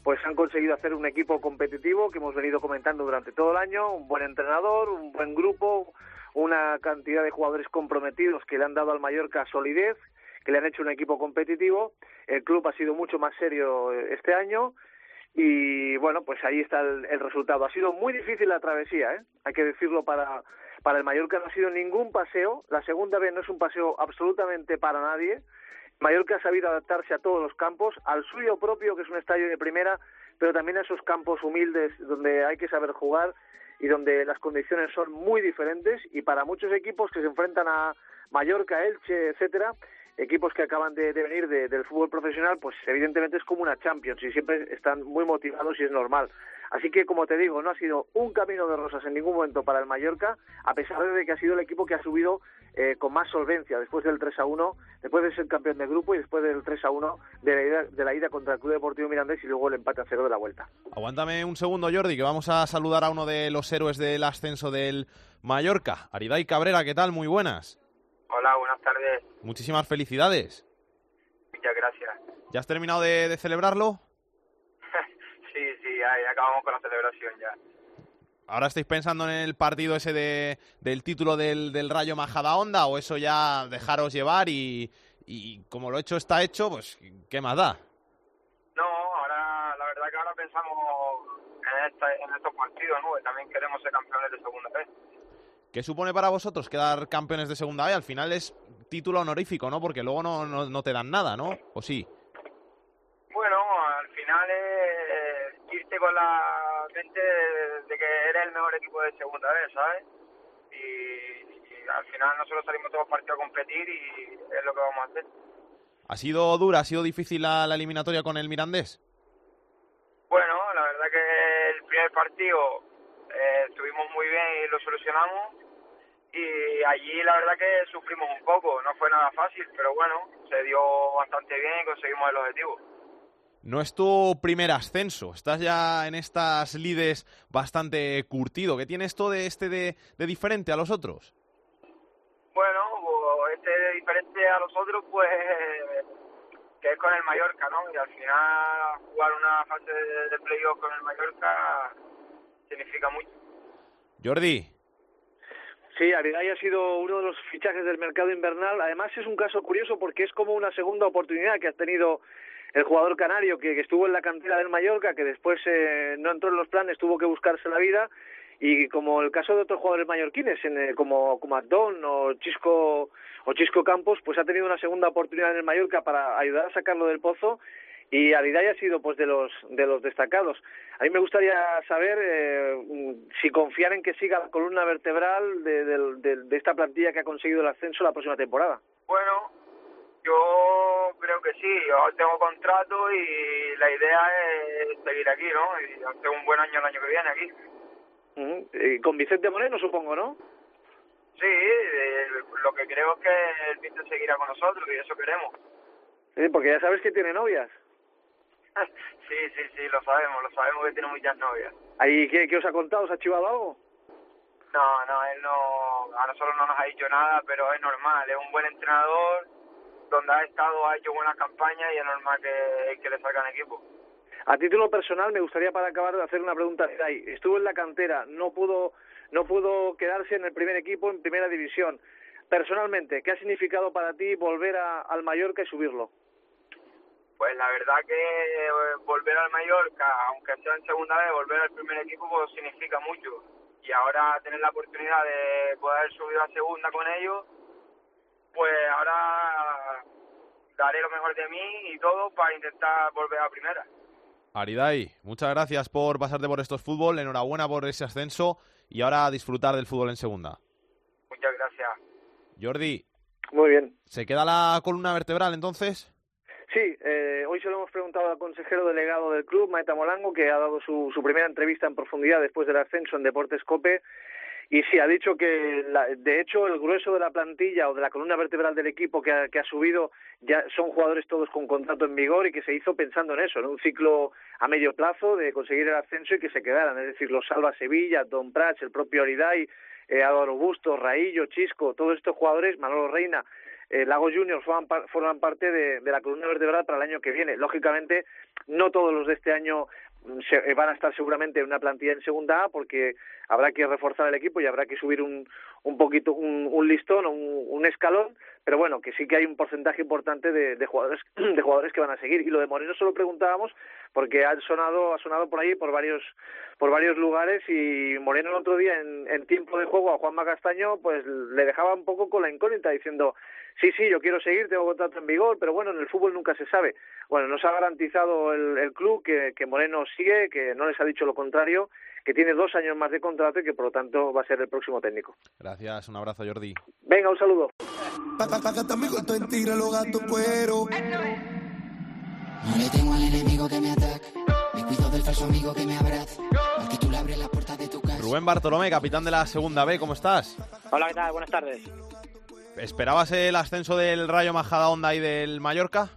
pues han conseguido hacer un equipo competitivo que hemos venido comentando durante todo el año, un buen entrenador, un buen grupo, una cantidad de jugadores comprometidos que le han dado al Mallorca solidez, que le han hecho un equipo competitivo. El club ha sido mucho más serio este año y bueno, pues ahí está el, resultado. Ha sido muy difícil la travesía, ¿eh? hay que decirlo para, para el Mallorca, no ha sido ningún paseo, la segunda vez no es un paseo absolutamente para nadie. Mallorca ha sabido adaptarse a todos los campos, al suyo propio, que es un estadio de primera, pero también a esos campos humildes donde hay que saber jugar y donde las condiciones son muy diferentes y para muchos equipos que se enfrentan a Mallorca, Elche, etcétera, equipos que acaban de, venir del fútbol profesional, pues evidentemente es como una Champions y siempre están muy motivados y es normal. Así que, como te digo, no ha sido un camino de rosas en ningún momento para el Mallorca, a pesar de que ha sido el equipo que ha subido eh, con más solvencia después del 3 a 1, después de ser campeón de grupo y después del 3 a 1 de la ida, de la ida contra el Club Deportivo Mirandés y luego el empate a cero de la vuelta. Aguántame un segundo, Jordi, que vamos a saludar a uno de los héroes del ascenso del Mallorca, Ariday Cabrera. ¿Qué tal? Muy buenas. Hola, buenas tardes. Muchísimas felicidades. Muchas gracias. ¿Ya has terminado de, celebrarlo? sí, sí, ya, acabamos con la celebración ya. ¿Ahora estáis pensando en el partido ese de, del título del, del Rayo Majadahonda o eso ya dejaros llevar y, y como lo hecho está hecho, pues ¿qué más da? No, ahora la verdad que ahora pensamos en, esta, en estos partidos, ¿no? también queremos ser campeones de segunda vez. ¿Qué supone para vosotros quedar campeones de segunda B? Al final es título honorífico, ¿no? Porque luego no, no, te dan nada, ¿no? ¿O sí? Bueno, al final es irte con la mente de que eres el mejor equipo de segunda B, ¿sabes? Y, al final nosotros salimos todos partidos a competir y es lo que vamos a hacer. ¿Ha sido dura, ha sido difícil la, la eliminatoria con el Mirandés? Bueno, la verdad que el primer partido eh, estuvimos muy bien y lo solucionamos. Y allí la verdad que sufrimos un poco, no fue nada fácil, pero bueno, se dio bastante bien y conseguimos el objetivo. No es tu primer ascenso, estás ya en estas lides bastante curtido. ¿Qué tiene esto de este de, de diferente a los otros? Bueno, pues, este de diferente a los otros, pues que es con el Mallorca, ¿no? Y al final jugar una fase de, de playoff con el Mallorca significa mucho. Jordi, Sí, Aridai ha sido uno de los fichajes del mercado invernal. Además es un caso curioso porque es como una segunda oportunidad que ha tenido el jugador canario que, que estuvo en la cantera del Mallorca, que después eh, no entró en los planes, tuvo que buscarse la vida. Y como el caso de otros jugadores mallorquines, en, eh, como, como o Chisco, o Chisco Campos, pues ha tenido una segunda oportunidad en el Mallorca para ayudar a sacarlo del pozo y Aridai ha sido pues de los de los destacados. A mí me gustaría saber eh, si confían en que siga la columna vertebral de, de, de, de esta plantilla que ha conseguido el ascenso la próxima temporada. Bueno, yo creo que sí, yo tengo contrato y la idea es seguir aquí, ¿no? Y hacer un buen año el año que viene aquí. Ujú. Eh, con Vicente Moreno, supongo, ¿no? Sí, eh, lo que creo es que el Vicente seguirá con nosotros y eso queremos. Sí, porque ya sabes que tiene novias. sí, sí, sí, lo sabemos, lo sabemos que tiene muchas novias. ¿Ahí qué, qué os ha contado? ¿Os ha chivado algo? No, no, él no, a nosotros no nos ha dicho nada, pero es normal, es un buen entrenador, donde ha estado, ha hecho buenas campañas y es normal que, que le salgan equipo. A título personal, me gustaría para acabar de hacer una pregunta. Aridai. Estuvo en la cantera, no pudo, no pudo quedarse en el primer equipo en primera división. Personalmente, ¿qué ha significado para ti volver a, al Mallorca y subirlo? Pues la verdad que eh, volver al Mallorca, aunque sea en segunda vez, volver al primer equipo pues, significa mucho. Y ahora tener la oportunidad de poder subir a segunda con ellos, pues ahora daré lo mejor de mí y todo para intentar volver a primera. Aridai, muchas gracias por pasarte por estos fútbol, enhorabuena por ese ascenso y ahora a disfrutar del fútbol en segunda. Muchas gracias. Jordi, Muy bien. ¿se queda la columna vertebral entonces? Sí, eh, hoy se lo hemos preguntado al consejero delegado del club, Maeta Molango, que ha dado su, su primera entrevista en profundidad después del ascenso en Deportes Cope. Y sí, ha dicho que, la- de hecho, el grueso de la plantilla o de la columna vertebral del equipo que ha, subido ya son jugadores todos con contrato en vigor y que se hizo pensando en eso, en un ciclo a medio plazo de conseguir el ascenso y que se quedaran. Es decir, los Salva Sevilla, Don Prats, el propio Aridai, eh, Álvaro Busto, Raillo, Chisco, todos estos jugadores, Manolo Reina, eh, Lago Juniors forman, par- forman parte de, la columna vertebral para el año que viene. Lógicamente, no todos los de este año mm, se, eh, van a estar seguramente en una plantilla en segunda A porque habrá que reforzar el equipo y habrá que subir un, un poquito un, listón o un, un escalón pero bueno que sí que hay un porcentaje importante de, de jugadores de jugadores que van a seguir y lo de Moreno solo preguntábamos porque ha sonado ha sonado por ahí por varios por varios lugares y Moreno el otro día en, en tiempo de juego a Juanma Castaño pues le dejaba un poco con la incógnita diciendo sí sí yo quiero seguir tengo contrato en vigor pero bueno en el fútbol nunca se sabe bueno nos ha garantizado el, el club que, que Moreno sigue que no les ha dicho lo contrario que tiene dos años más de contrato y que por lo tanto va a ser el próximo técnico Gracias, un abrazo Jordi. venga un saludo Pa, pa, pa, mi corto en tira los gatos cuero. No le temo al enemigo que me ataca. Me cuido del falso amigo que me abraza. Al que tú le abres la puerta de tu casa. Rubén Bartolomé, capitán de la segunda B, ¿cómo estás? Hola, ¿qué tal? Buenas tardes. ¿Esperabas el ascenso del Rayo Majadahonda y del Mallorca?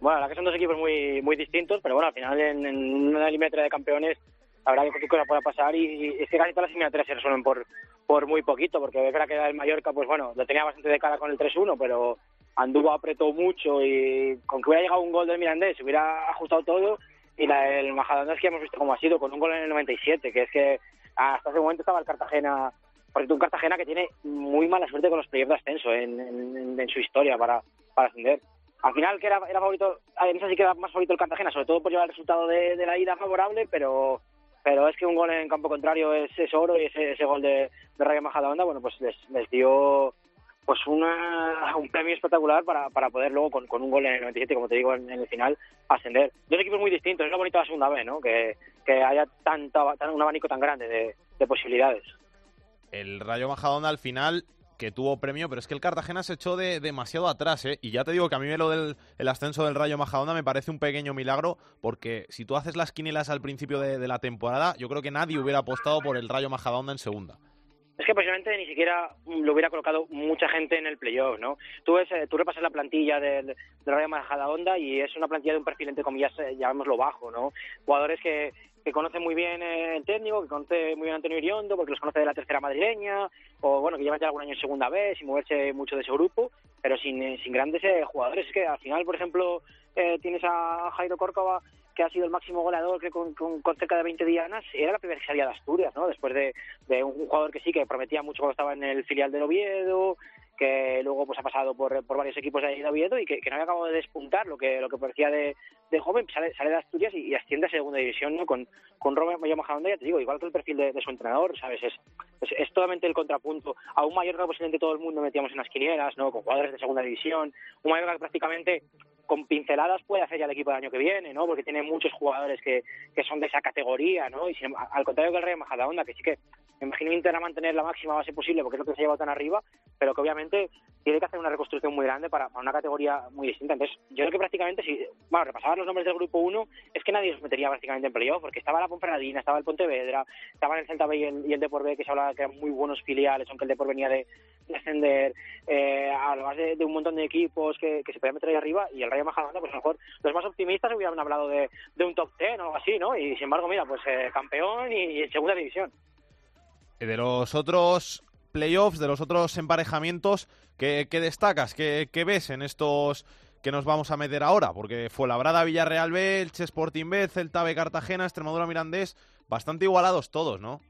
Bueno, la que son dos equipos muy muy distintos, pero bueno, al final en, en una eliminatoria de campeones habrá que cualquier cosa pueda pasar y, y es que casi todas las eliminatorias se resuelven por, por muy poquito, porque es verdad que el Mallorca, pues bueno, lo tenía bastante de cara con el 3-1, pero anduvo, apretó mucho y con que hubiera llegado un gol del Mirandés, hubiera ajustado todo y la del Majadahonda es que hemos visto cómo ha sido, con un gol en el 97, que es que hasta ese momento estaba el Cartagena, porque un Cartagena que tiene muy mala suerte con los playoffs de ascenso en, su historia para, ascender. Al final que era, era favorito, en esa sí que era más favorito el Cartagena, sobre todo por llevar el resultado de, la ida favorable, pero pero es que un gol en campo contrario es, es oro y ese, ese gol de, de Rayo bueno, pues les, les dio pues una, un premio espectacular para, poder luego con, un gol en el 97, como te digo, en, el final, ascender. Dos equipos muy distintos, es lo bonito de la segunda vez, ¿no? Que, haya tanto, tan- un abanico tan grande de, de posibilidades. El Rayo Majadahonda al final que tuvo premio, pero es que el Cartagena se echó de demasiado atrás, ¿eh? Y ya te digo que a mí lo del el ascenso del Rayo Majadahonda me parece un pequeño milagro, porque si tú haces las quinielas al principio de, la temporada, yo creo que nadie hubiera apostado por el Rayo Majadahonda en segunda. Es que posiblemente ni siquiera lo hubiera colocado mucha gente en el playoff, ¿no? Tú, ves, eh, tú repasas la plantilla del, del Rayo Majadahonda y es una plantilla de un perfil, entre comillas, eh, llamémoslo bajo, ¿no? Jugadores que, que conocen muy bien eh, el técnico, que conoce muy bien Antonio Iriondo, porque los conoce de la tercera madrileña, o bueno, que llevan ya algún año en segunda vez, sin moverse mucho de ese grupo, pero sin, sin grandes jugadores. Es que al final, por ejemplo, eh, tienes a Jairo Córcova, que ha sido el máximo goleador que con, con, cerca de 20 dianas, era la primera que salía de Asturias, ¿no? Después de, de un jugador que sí, que prometía mucho cuando estaba en el filial del Oviedo, que luego pues ha pasado por, por varios equipos de Oviedo y que, que no había acabado de despuntar lo que lo que parecía de, de joven, sale, sale de Asturias y, y, asciende a segunda división, ¿no? Con, con Robert Mayo Majadahonda, ya te digo, igual que el perfil de, su entrenador, ¿sabes? Es, es, totalmente el contrapunto. A un Mallorca posiblemente todo el mundo metíamos en las quinielas, ¿no? Con jugadores de segunda división, un Mallorca que prácticamente con pinceladas puede hacer ya el equipo del año que viene, ¿no? Porque tiene muchos jugadores que, que son de esa categoría, ¿no? Y sin, al contrario que el Rey Majadahonda, que sí que me imagino intentará mantener la máxima base posible porque es lo que se ha llevado tan arriba, pero que obviamente tiene que hacer una reconstrucción muy grande para, para una categoría muy distinta. Entonces, yo creo que prácticamente, si, bueno, repasar los nombres del grupo 1, es que nadie los metería prácticamente en playoff, porque estaba la Ponferradina, estaba el Pontevedra, estaban el Celta B y el, y el B, que se hablaba que eran muy buenos filiales, aunque el Depor venía de, de ascender, eh, además de, de, un montón de equipos que, que se podían meter ahí arriba, y el Rayo Majadahonda, pues a lo mejor los más optimistas hubieran hablado de, de un top 10 o algo así, ¿no? Y sin embargo, mira, pues eh, campeón y, y en segunda división. De los otros playoffs, de los otros emparejamientos, ¿qué, destacas? ¿Qué, ¿Qué, ves en estos que nos vamos a meter ahora? Porque fue Labrada, Villarreal B, Sporting B, Celta B, Cartagena, Extremadura Mirandés, bastante igualados todos, ¿no?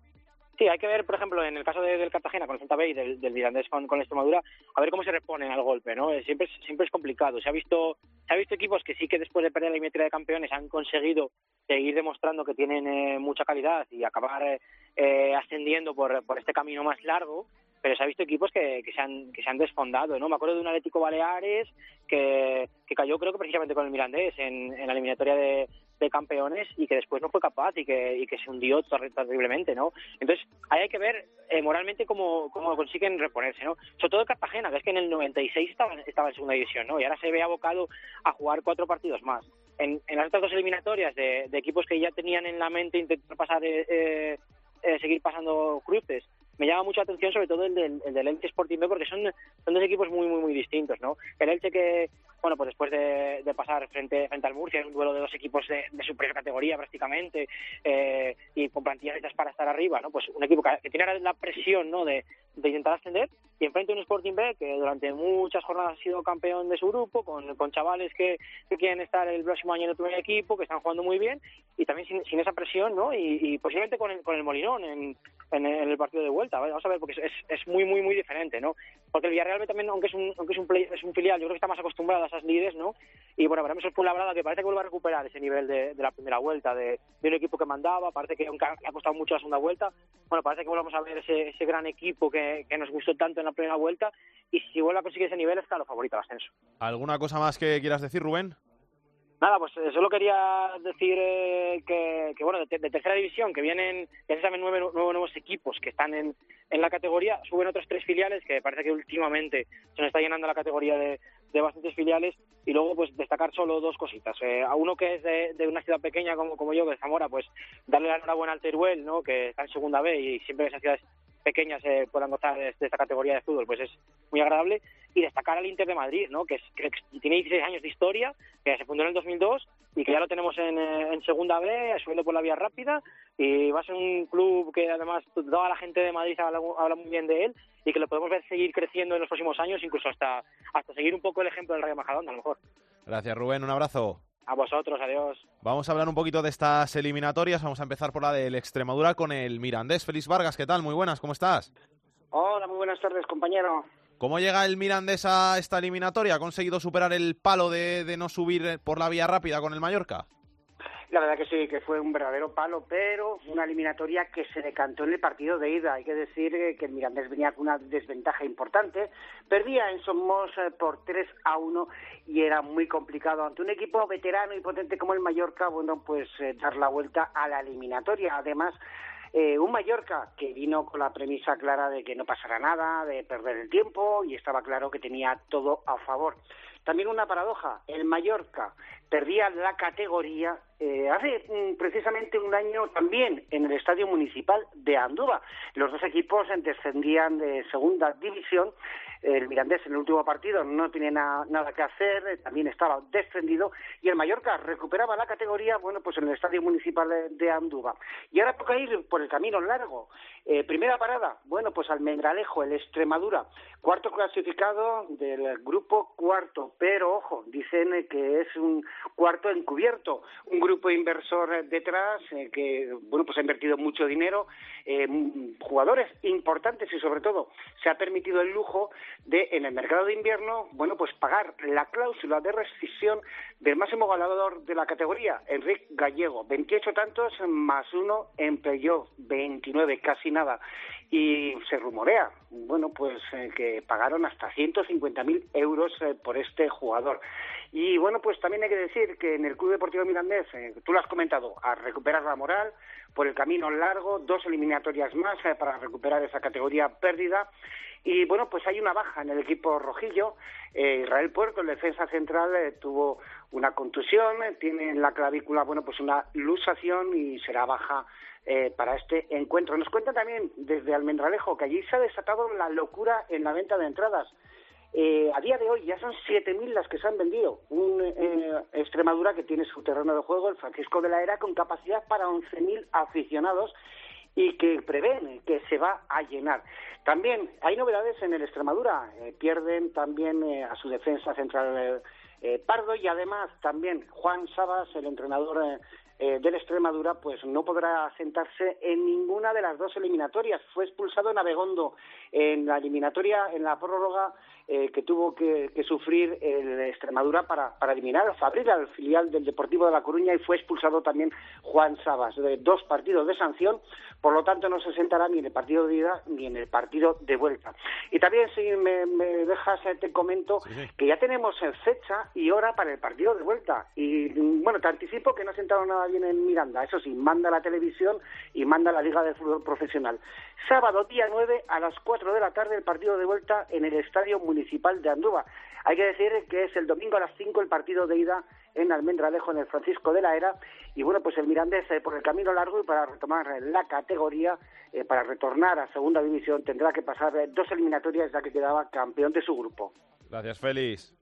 Sí, hay que ver, por ejemplo, en el caso de, del Cartagena con el Celta B y del, del Mirandés con, la Extremadura, a ver cómo se reponen al golpe, ¿no? Siempre es, siempre es complicado. Se ha visto se ha visto equipos que sí que después de perder la eliminatoria de campeones han conseguido seguir demostrando que tienen eh, mucha calidad y acabar eh, ascendiendo por, por este camino más largo, pero se ha visto equipos que, que, se han, que se han desfondado, ¿no? Me acuerdo de un Atlético Baleares que, cayó creo que precisamente con el Mirandés en la eliminatoria de, campeones y que después no fue capaz y que, y que se hundió terriblemente, ¿no? Entonces, hay que ver eh, moralmente cómo, cómo consiguen reponerse, ¿no? Sobre todo Cartagena, que es que en el 96 estaba, estaba en segunda división, ¿no? Y ahora se ve abocado a jugar cuatro partidos más. En, en las otras dos eliminatorias de, de, equipos que ya tenían en la mente intentar pasar, eh, eh, eh seguir pasando cruces, me llama mucho la atención sobre todo el del, el del Elche Sporting B porque son, son dos equipos muy muy muy distintos, ¿no? El Elche que, bueno, pues después de, de pasar frente, frente al Murcia, un duelo de dos equipos de, de superior categoría prácticamente eh, y con plantillas para estar arriba, ¿no? Pues un equipo que, que tiene la presión, ¿no? De, de intentar ascender y enfrente un Sporting B que durante muchas jornadas ha sido campeón de su grupo, con, con chavales que, que quieren estar el próximo año en el primer equipo, que están jugando muy bien y también sin, sin esa presión, ¿no? Y, y posiblemente con el, con el Molinón en, en, el partido de vuelta, ¿vale? vamos a ver, porque es, es muy, muy, muy diferente, ¿no? Porque el Villarreal también, aunque es un, aunque es un, play, es un filial, yo creo que está más acostumbrado a esas líderes, ¿no? Y bueno, veremos el Fuenlabrada que parece que vuelve a recuperar ese nivel de, de la primera vuelta, de, de, un equipo que mandaba, parece que aunque ha costado mucho la segunda vuelta, bueno, parece que volvamos a ver ese, ese gran equipo que, que nos gustó tanto en la primera vuelta y si vuelve a conseguir ese nivel es claro favorito al ascenso. ¿Alguna cosa más que quieras decir, Rubén? Nada, pues eh, solo quería decir eh, que, que, bueno, de, de, tercera división, que vienen, ya se saben, nueve, nueve nuevos equipos que están en, en la categoría, suben otros tres filiales, que parece que últimamente se nos está llenando la categoría de, de bastantes filiales, y luego pues destacar solo dos cositas. Eh, a uno que es de, de, una ciudad pequeña como, como yo, de Zamora, pues darle la enhorabuena al Teruel, ¿no? que está en segunda B y siempre esas ciudades pequeñas eh, puedan gozar de, esta categoría de fútbol, pues es muy agradable. Y destacar al Inter de Madrid, ¿no? que, es, que tiene 16 años de historia, que se fundó en el 2002 y que ya lo tenemos en, en segunda B, subiendo por la vía rápida. Y va a ser un club que además toda la gente de Madrid habla, habla muy bien de él y que lo podemos ver seguir creciendo en los próximos años, incluso hasta, hasta seguir un poco el ejemplo del Rayo Majadahonda, a lo mejor. Gracias, Rubén. Un abrazo. A vosotros, adiós. Vamos a hablar un poquito de estas eliminatorias. Vamos a empezar por la del Extremadura con el Mirandés. Félix Vargas, ¿qué tal? Muy buenas, ¿cómo estás? Hola, muy buenas tardes, compañero. ¿Cómo llega el Mirandés a esta eliminatoria? ¿Ha conseguido superar el palo de, de no subir por la vía rápida con el Mallorca? La verdad que sí, que fue un verdadero palo, pero una eliminatoria que se decantó en el partido de ida. Hay que decir que el Mirandés venía con una desventaja importante. Perdía en Somos por 3 a 1 y era muy complicado ante un equipo veterano y potente como el Mallorca, bueno, pues eh, dar la vuelta a la eliminatoria. Además, Eh, un Mallorca que vino con la premisa clara de que no pasará nada, de perder el tiempo y estaba claro que tenía todo a favor. También una paradoja, el Mallorca perdía la categoría eh, hace mm, precisamente un año también en el Estadio Municipal de Andúba. Los dos equipos descendían de segunda división. El Mirandés en el último partido no tenía nada que hacer, eh, también estaba descendido y el Mallorca recuperaba la categoría, bueno, pues en el Estadio Municipal de, de Andúba. Y ahora toca ir por el camino largo. Eh, primera parada, bueno, pues Almendralejo, el Extremadura, cuarto clasificado del grupo cuarto, pero ojo, dicen que es un cuarto encubierto, un grupo inversor detrás eh, que, bueno, pues ha invertido mucho dinero, eh, jugadores importantes y sobre todo se ha permitido el lujo de, en el mercado de invierno, bueno, pues pagar la cláusula de rescisión del máximo goleador de la categoría, Enrique Gallego, 28 tantos más uno en playoff, 29, casi nada. Y se rumorea, bueno, pues eh, que pagaron hasta 150.000 euros eh, por este jugador. Y bueno, pues también hay que decir que en el Club Deportivo Mirandés, eh, tú lo has comentado, a recuperar la moral por el camino largo, dos eliminatorias más para recuperar esa categoría pérdida. Y bueno, pues hay una baja en el equipo rojillo. Israel Puerto, el defensa central, tuvo una contusión, tiene en la clavícula, bueno, pues una lusación y será baja eh, para este encuentro. Nos cuenta también desde Almendralejo que allí se ha desatado la locura en la venta de entradas. Eh, a día de hoy ya son 7.000 las que se han vendido. Un eh, Extremadura que tiene su terreno de juego, el Francisco de la Era, con capacidad para 11.000 aficionados y que prevén que se va a llenar. También hay novedades en el Extremadura. pierden también a su defensa central Pardo y además también Juan Sabas, el entrenador eh, del Extremadura, pues no podrá sentarse en ninguna de las dos eliminatorias. Fue expulsado en Abegondo en la eliminatoria, en la prórroga eh, que tuvo que, sufrir el Extremadura para, para eliminar a Fabril, al filial del Deportivo de La Coruña, y fue expulsado también Juan Sabas, de dos partidos de sanción, por lo tanto no se sentará ni en el partido de ida ni en el partido de vuelta. Y también, si me, dejas, eh, te comento que ya tenemos fecha y hora para el partido de vuelta. Y bueno, te anticipo que no ha sentado nada bien en Miranda, eso sí, manda la televisión y manda la Liga de Fútbol Profesional. Sábado, día 9, a las 4 de la tarde, el partido de vuelta en el Estadio Municipal de Andúba. Hay que decir que es el domingo a las 5 el partido de ida en Almendralejo, en el Francisco de la Era. Y bueno, pues el Mirandés, eh, por el camino largo y para retomar la categoría, eh, para retornar a Segunda División, tendrá que pasar eh, dos eliminatorias ya que quedaba campeón de su grupo. Gracias, Félix.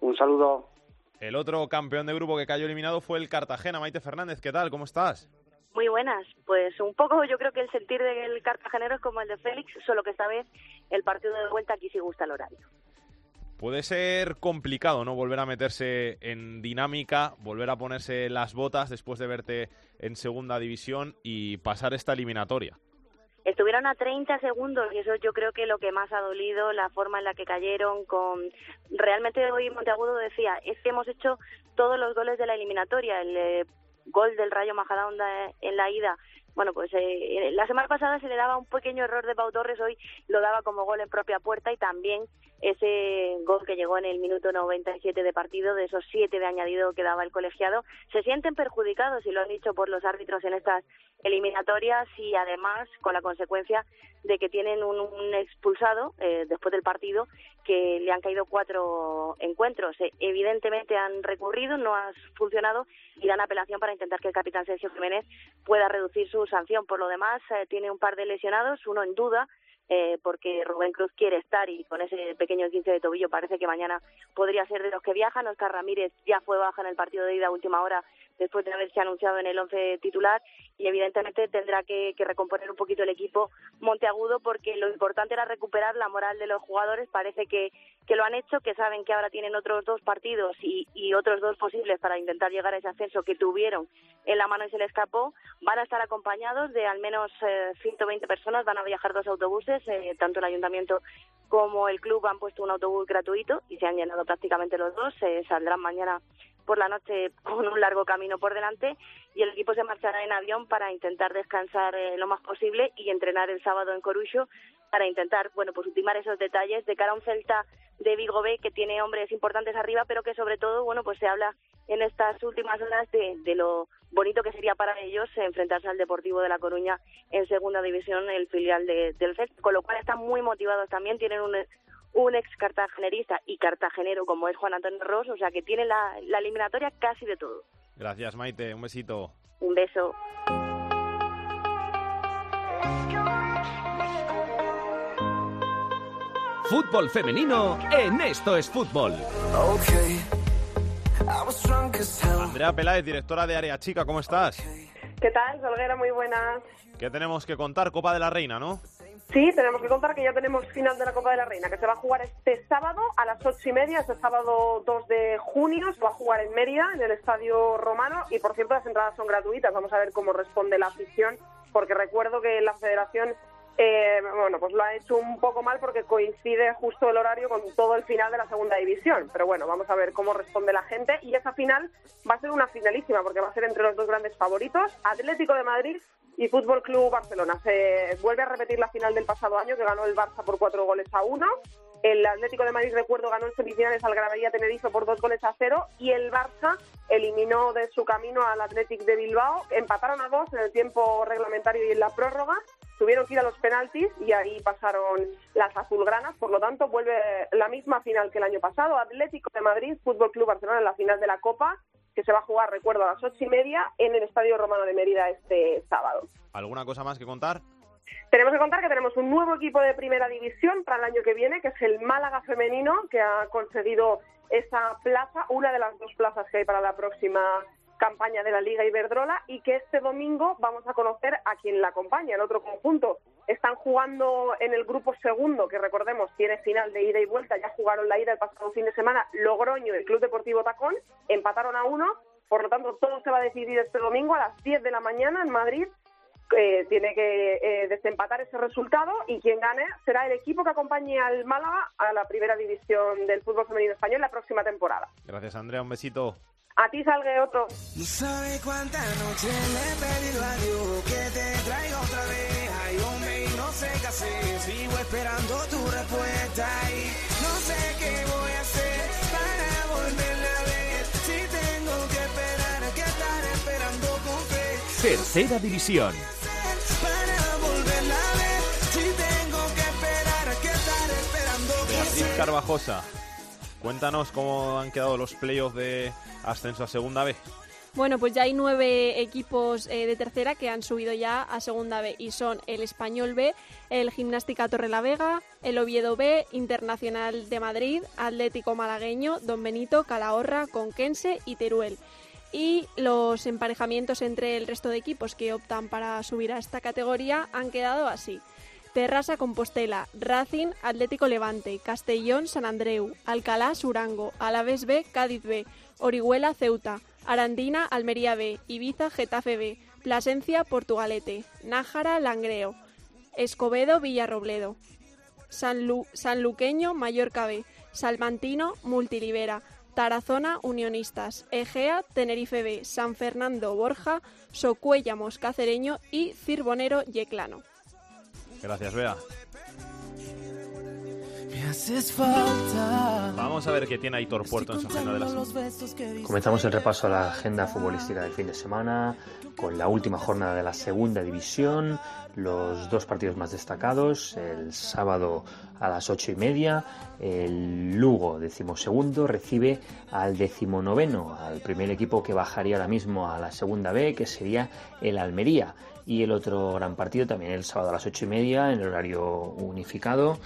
Un saludo. El otro campeón de grupo que cayó eliminado fue el Cartagena. Maite Fernández, ¿qué tal? ¿Cómo estás? Muy buenas. Pues un poco yo creo que el sentir del cartagenero es como el de Félix, solo que esta vez el partido de vuelta aquí sí gusta el horario. Puede ser complicado, ¿no? Volver a meterse en dinámica, volver a ponerse las botas después de verte en segunda división y pasar esta eliminatoria. Estuvieron a 30 segundos y eso yo creo que lo que más ha dolido, la forma en la que cayeron con... Realmente hoy Monteagudo decía, es que hemos hecho todos los goles de la eliminatoria, el eh, gol del Rayo Majadahonda en la ida bueno, pues eh, la semana pasada se le daba un pequeño error de Pau Torres, hoy lo daba como gol en propia puerta y también ese gol que llegó en el minuto 97 de partido, de esos siete de añadido que daba el colegiado, se sienten perjudicados y lo han dicho por los árbitros en estas eliminatorias y además con la consecuencia de que tienen un, expulsado eh, después del partido que le han caído cuatro encuentros. Eh, evidentemente han recurrido, no ha funcionado y dan apelación para intentar que el capitán Sergio Jiménez pueda reducir su sanción. Por lo demás, eh, tiene un par de lesionados, uno en duda, eh, porque Rubén Cruz quiere estar y con ese pequeño 15 de tobillo parece que mañana podría ser de los que viajan. Oscar Ramírez ya fue baja en el partido de ida a última hora después de haberse anunciado en el once titular y evidentemente tendrá que, recomponer un poquito el equipo Monteagudo porque lo importante era recuperar la moral de los jugadores. Parece que, que lo han hecho, que saben que ahora tienen otros dos partidos y, y otros dos posibles para intentar llegar a ese ascenso que tuvieron en la mano y se le escapó. Van a estar acompañados de al menos 120 eh, personas, van a viajar dos autobuses, eh, tanto el ayuntamiento como el club han puesto un autobús gratuito y se han llenado prácticamente los dos. Saldrán mañana por la noche con un largo camino por delante y el equipo se marchará en avión para intentar descansar eh, lo más posible y entrenar el sábado en Corucho para intentar, bueno, pues ultimar esos detalles de cara a un Celta de Vigo B que tiene hombres importantes arriba, pero que sobre todo, bueno, pues se habla en estas últimas horas de, de lo bonito que sería para ellos enfrentarse al Deportivo de La Coruña en segunda división, el filial de, del CES, con lo cual están muy motivados también, tienen un, un ex cartagenerista y cartagenero como es Juan Antonio Ross, o sea que tiene la, la eliminatoria casi de todo. Gracias, Maite. Un besito. Un beso. Fútbol femenino en Esto es Fútbol. Andrea Peláez, directora de Área Chica, ¿cómo estás? ¿Qué tal, Solguera? Muy buenas. ¿Qué tenemos que contar? Copa de la Reina, ¿no? Sí, tenemos que contar que ya tenemos final de la Copa de la Reina, que se va a jugar este sábado a las ocho y media, este sábado 2 de junio, se va a jugar en Mérida, en el Estadio Romano, y por cierto las entradas son gratuitas, vamos a ver cómo responde la afición, porque recuerdo que la federación eh, bueno, pues lo ha hecho un poco mal porque coincide justo el horario con todo el final de la segunda división. Pero bueno, vamos a ver cómo responde la gente. Y esa final va a ser una finalísima porque va a ser entre los dos grandes favoritos, Atlético de Madrid y Fútbol Club Barcelona. Se vuelve a repetir la final del pasado año que ganó el Barça por cuatro goles a uno. El Atlético de Madrid, recuerdo, ganó en semifinales al Granadilla Tenerife por dos goles a cero y el Barça eliminó de su camino al Athletic de Bilbao. Empataron a dos en el tiempo reglamentario y en la prórroga tuvieron que ir a los penaltis y ahí pasaron las azulgranas. Por lo tanto, vuelve la misma final que el año pasado. Atlético de Madrid, Fútbol Club Barcelona en la final de la Copa, que se va a jugar, recuerdo, a las ocho y media en el Estadio Romano de Mérida este sábado. ¿Alguna cosa más que contar? Tenemos que contar que tenemos un nuevo equipo de primera división para el año que viene, que es el Málaga Femenino, que ha conseguido esa plaza, una de las dos plazas que hay para la próxima campaña de la Liga Iberdrola y que este domingo vamos a conocer a quien la acompaña, el otro conjunto. Están jugando en el grupo segundo, que recordemos tiene final de ida y vuelta, ya jugaron la ida el pasado fin de semana, Logroño y el Club Deportivo Tacón, empataron a uno, por lo tanto todo se va a decidir este domingo a las 10 de la mañana en Madrid. Eh, tiene que eh, desempatar ese resultado y quien gane será el equipo que acompañe al Málaga a la primera división del fútbol femenino español la próxima temporada. Gracias, Andrea. Un besito. A ti salga otro. No sabe cuántas noches le he pedido a Dios que te traiga otra vez. Ay, hombre, y no sé qué hacer. Sigo esperando tu respuesta y no sé qué voy a hacer para volverla a ver. Si tengo que esperar, que estar esperando con fe. Tercera división. Carvajosa, cuéntanos cómo han quedado los playoffs de ascenso a Segunda B. Bueno, pues ya hay nueve equipos eh, de tercera que han subido ya a segunda B y son el Español B, el Gimnástica Torrelavega, el Oviedo B, Internacional de Madrid, Atlético Malagueño, Don Benito, Calahorra, Conquense y Teruel. Y los emparejamientos entre el resto de equipos que optan para subir a esta categoría han quedado así. Terrassa Compostela, Racing, Atlético Levante, Castellón, San Andreu, Alcalá, Surango, Alavés B, Cádiz B, Orihuela, Ceuta, Arandina, Almería B, Ibiza, Getafe B, Plasencia, Portugalete, Nájara, Langreo, Escobedo, Villarrobledo, Sanlu Sanluqueño, Mallorca B, Salmantino, Multilibera, Tarazona, Unionistas, Egea, Tenerife B, San Fernando, Borja, Socuéllamos, Cacereño y Cirbonero, Yeclano. Gracias, Bea. Vamos a ver qué tiene Aitor Puerto en su agenda de la semana. Comenzamos el repaso a la agenda futbolística del fin de semana con la última jornada de la segunda división, los dos partidos más destacados, el sábado a las ocho y media, el Lugo, decimosegundo, recibe al decimonoveno, al primer equipo que bajaría ahora mismo a la segunda B, que sería el Almería. Y el otro gran partido también el sábado a las ocho y media, en el horario unificado,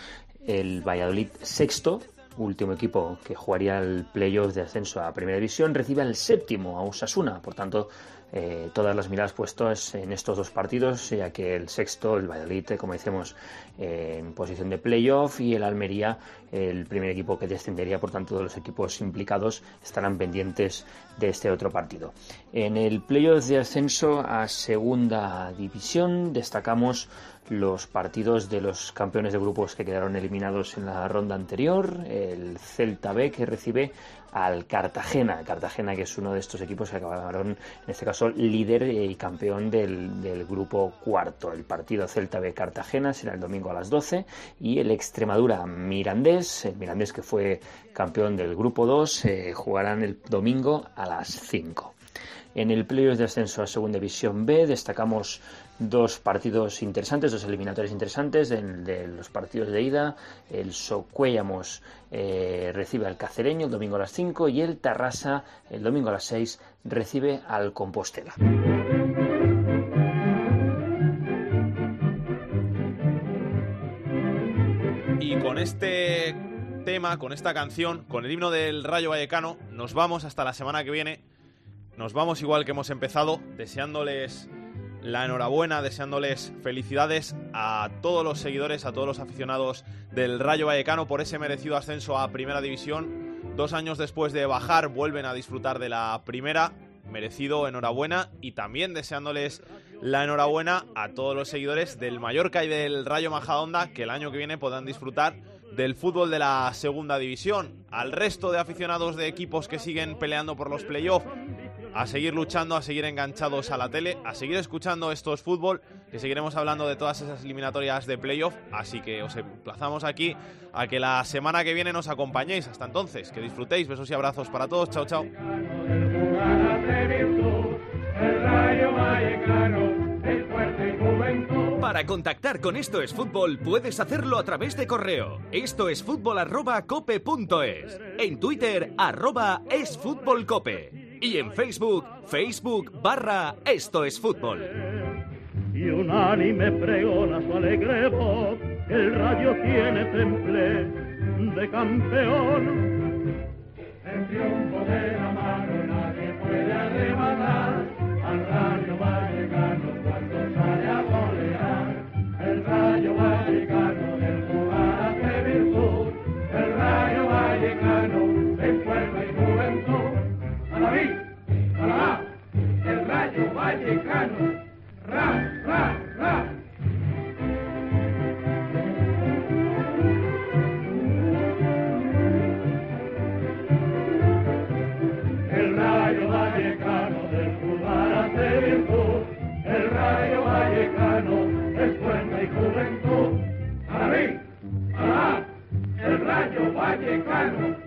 el Valladolid sexto, último equipo que jugaría el playoff de ascenso a Primera División, recibe al séptimo, a Osasuna. Por tanto, eh, todas las miradas puestas en estos dos partidos, ya que el sexto, el Valladolid, como decimos, eh, en posición de playoff y el Almería, el primer equipo que descendería. Por tanto, todos los equipos implicados estarán pendientes de este otro partido. En el playoff de ascenso a Segunda División destacamos los partidos de los campeones de grupos que quedaron eliminados en la ronda anterior, el Celta B que recibe al Cartagena, Cartagena que es uno de estos equipos que acabaron, en este caso, líder y campeón del, del grupo cuarto. El partido Celta B Cartagena será el domingo a las 12 y el Extremadura Mirandés, el Mirandés que fue campeón del grupo 2, eh, jugarán el domingo a las 5. En el playoff de ascenso a Segunda División B destacamos dos partidos interesantes, dos eliminatorios interesantes de los partidos de ida. El Socuellamos eh, recibe al Cacereño el domingo a las 5 y el Tarrasa el domingo a las 6 recibe al Compostela. Y con este tema, con esta canción, con el himno del Rayo Vallecano, nos vamos hasta la semana que viene. Nos vamos igual que hemos empezado, deseándoles la enhorabuena, deseándoles felicidades a todos los seguidores, a todos los aficionados del Rayo Vallecano por ese merecido ascenso a Primera División. Dos años después de bajar, vuelven a disfrutar de la primera. Merecido, enhorabuena. Y también deseándoles la enhorabuena a todos los seguidores del Mallorca y del Rayo Majadahonda que el año que viene podrán disfrutar del fútbol de la segunda división. Al resto de aficionados de equipos que siguen peleando por los playoffs, a seguir luchando, a seguir enganchados a la tele, a seguir escuchando estos fútbol, que seguiremos hablando de todas esas eliminatorias de playoff, así que os emplazamos aquí a que la semana que viene nos acompañéis. Hasta entonces, que disfrutéis, besos y abrazos para todos, chao, chao. Para contactar con Esto es Fútbol puedes hacerlo a través de correo. Esto es fútbol arroba cope punto es. En Twitter arroba es fútbol cope. Y en Facebook, Facebook barra Esto es Fútbol. Y unánime pregona su alegre voz, el rayo tiene temple de campeón. El triunfo de la mano nadie puede arrebatar vallecano, ra, ra, ra. El rayo vallecano del jugar hace virtud, el rayo vallecano es fuerza y juventud. A la vi, a la va, el rayo vallecano.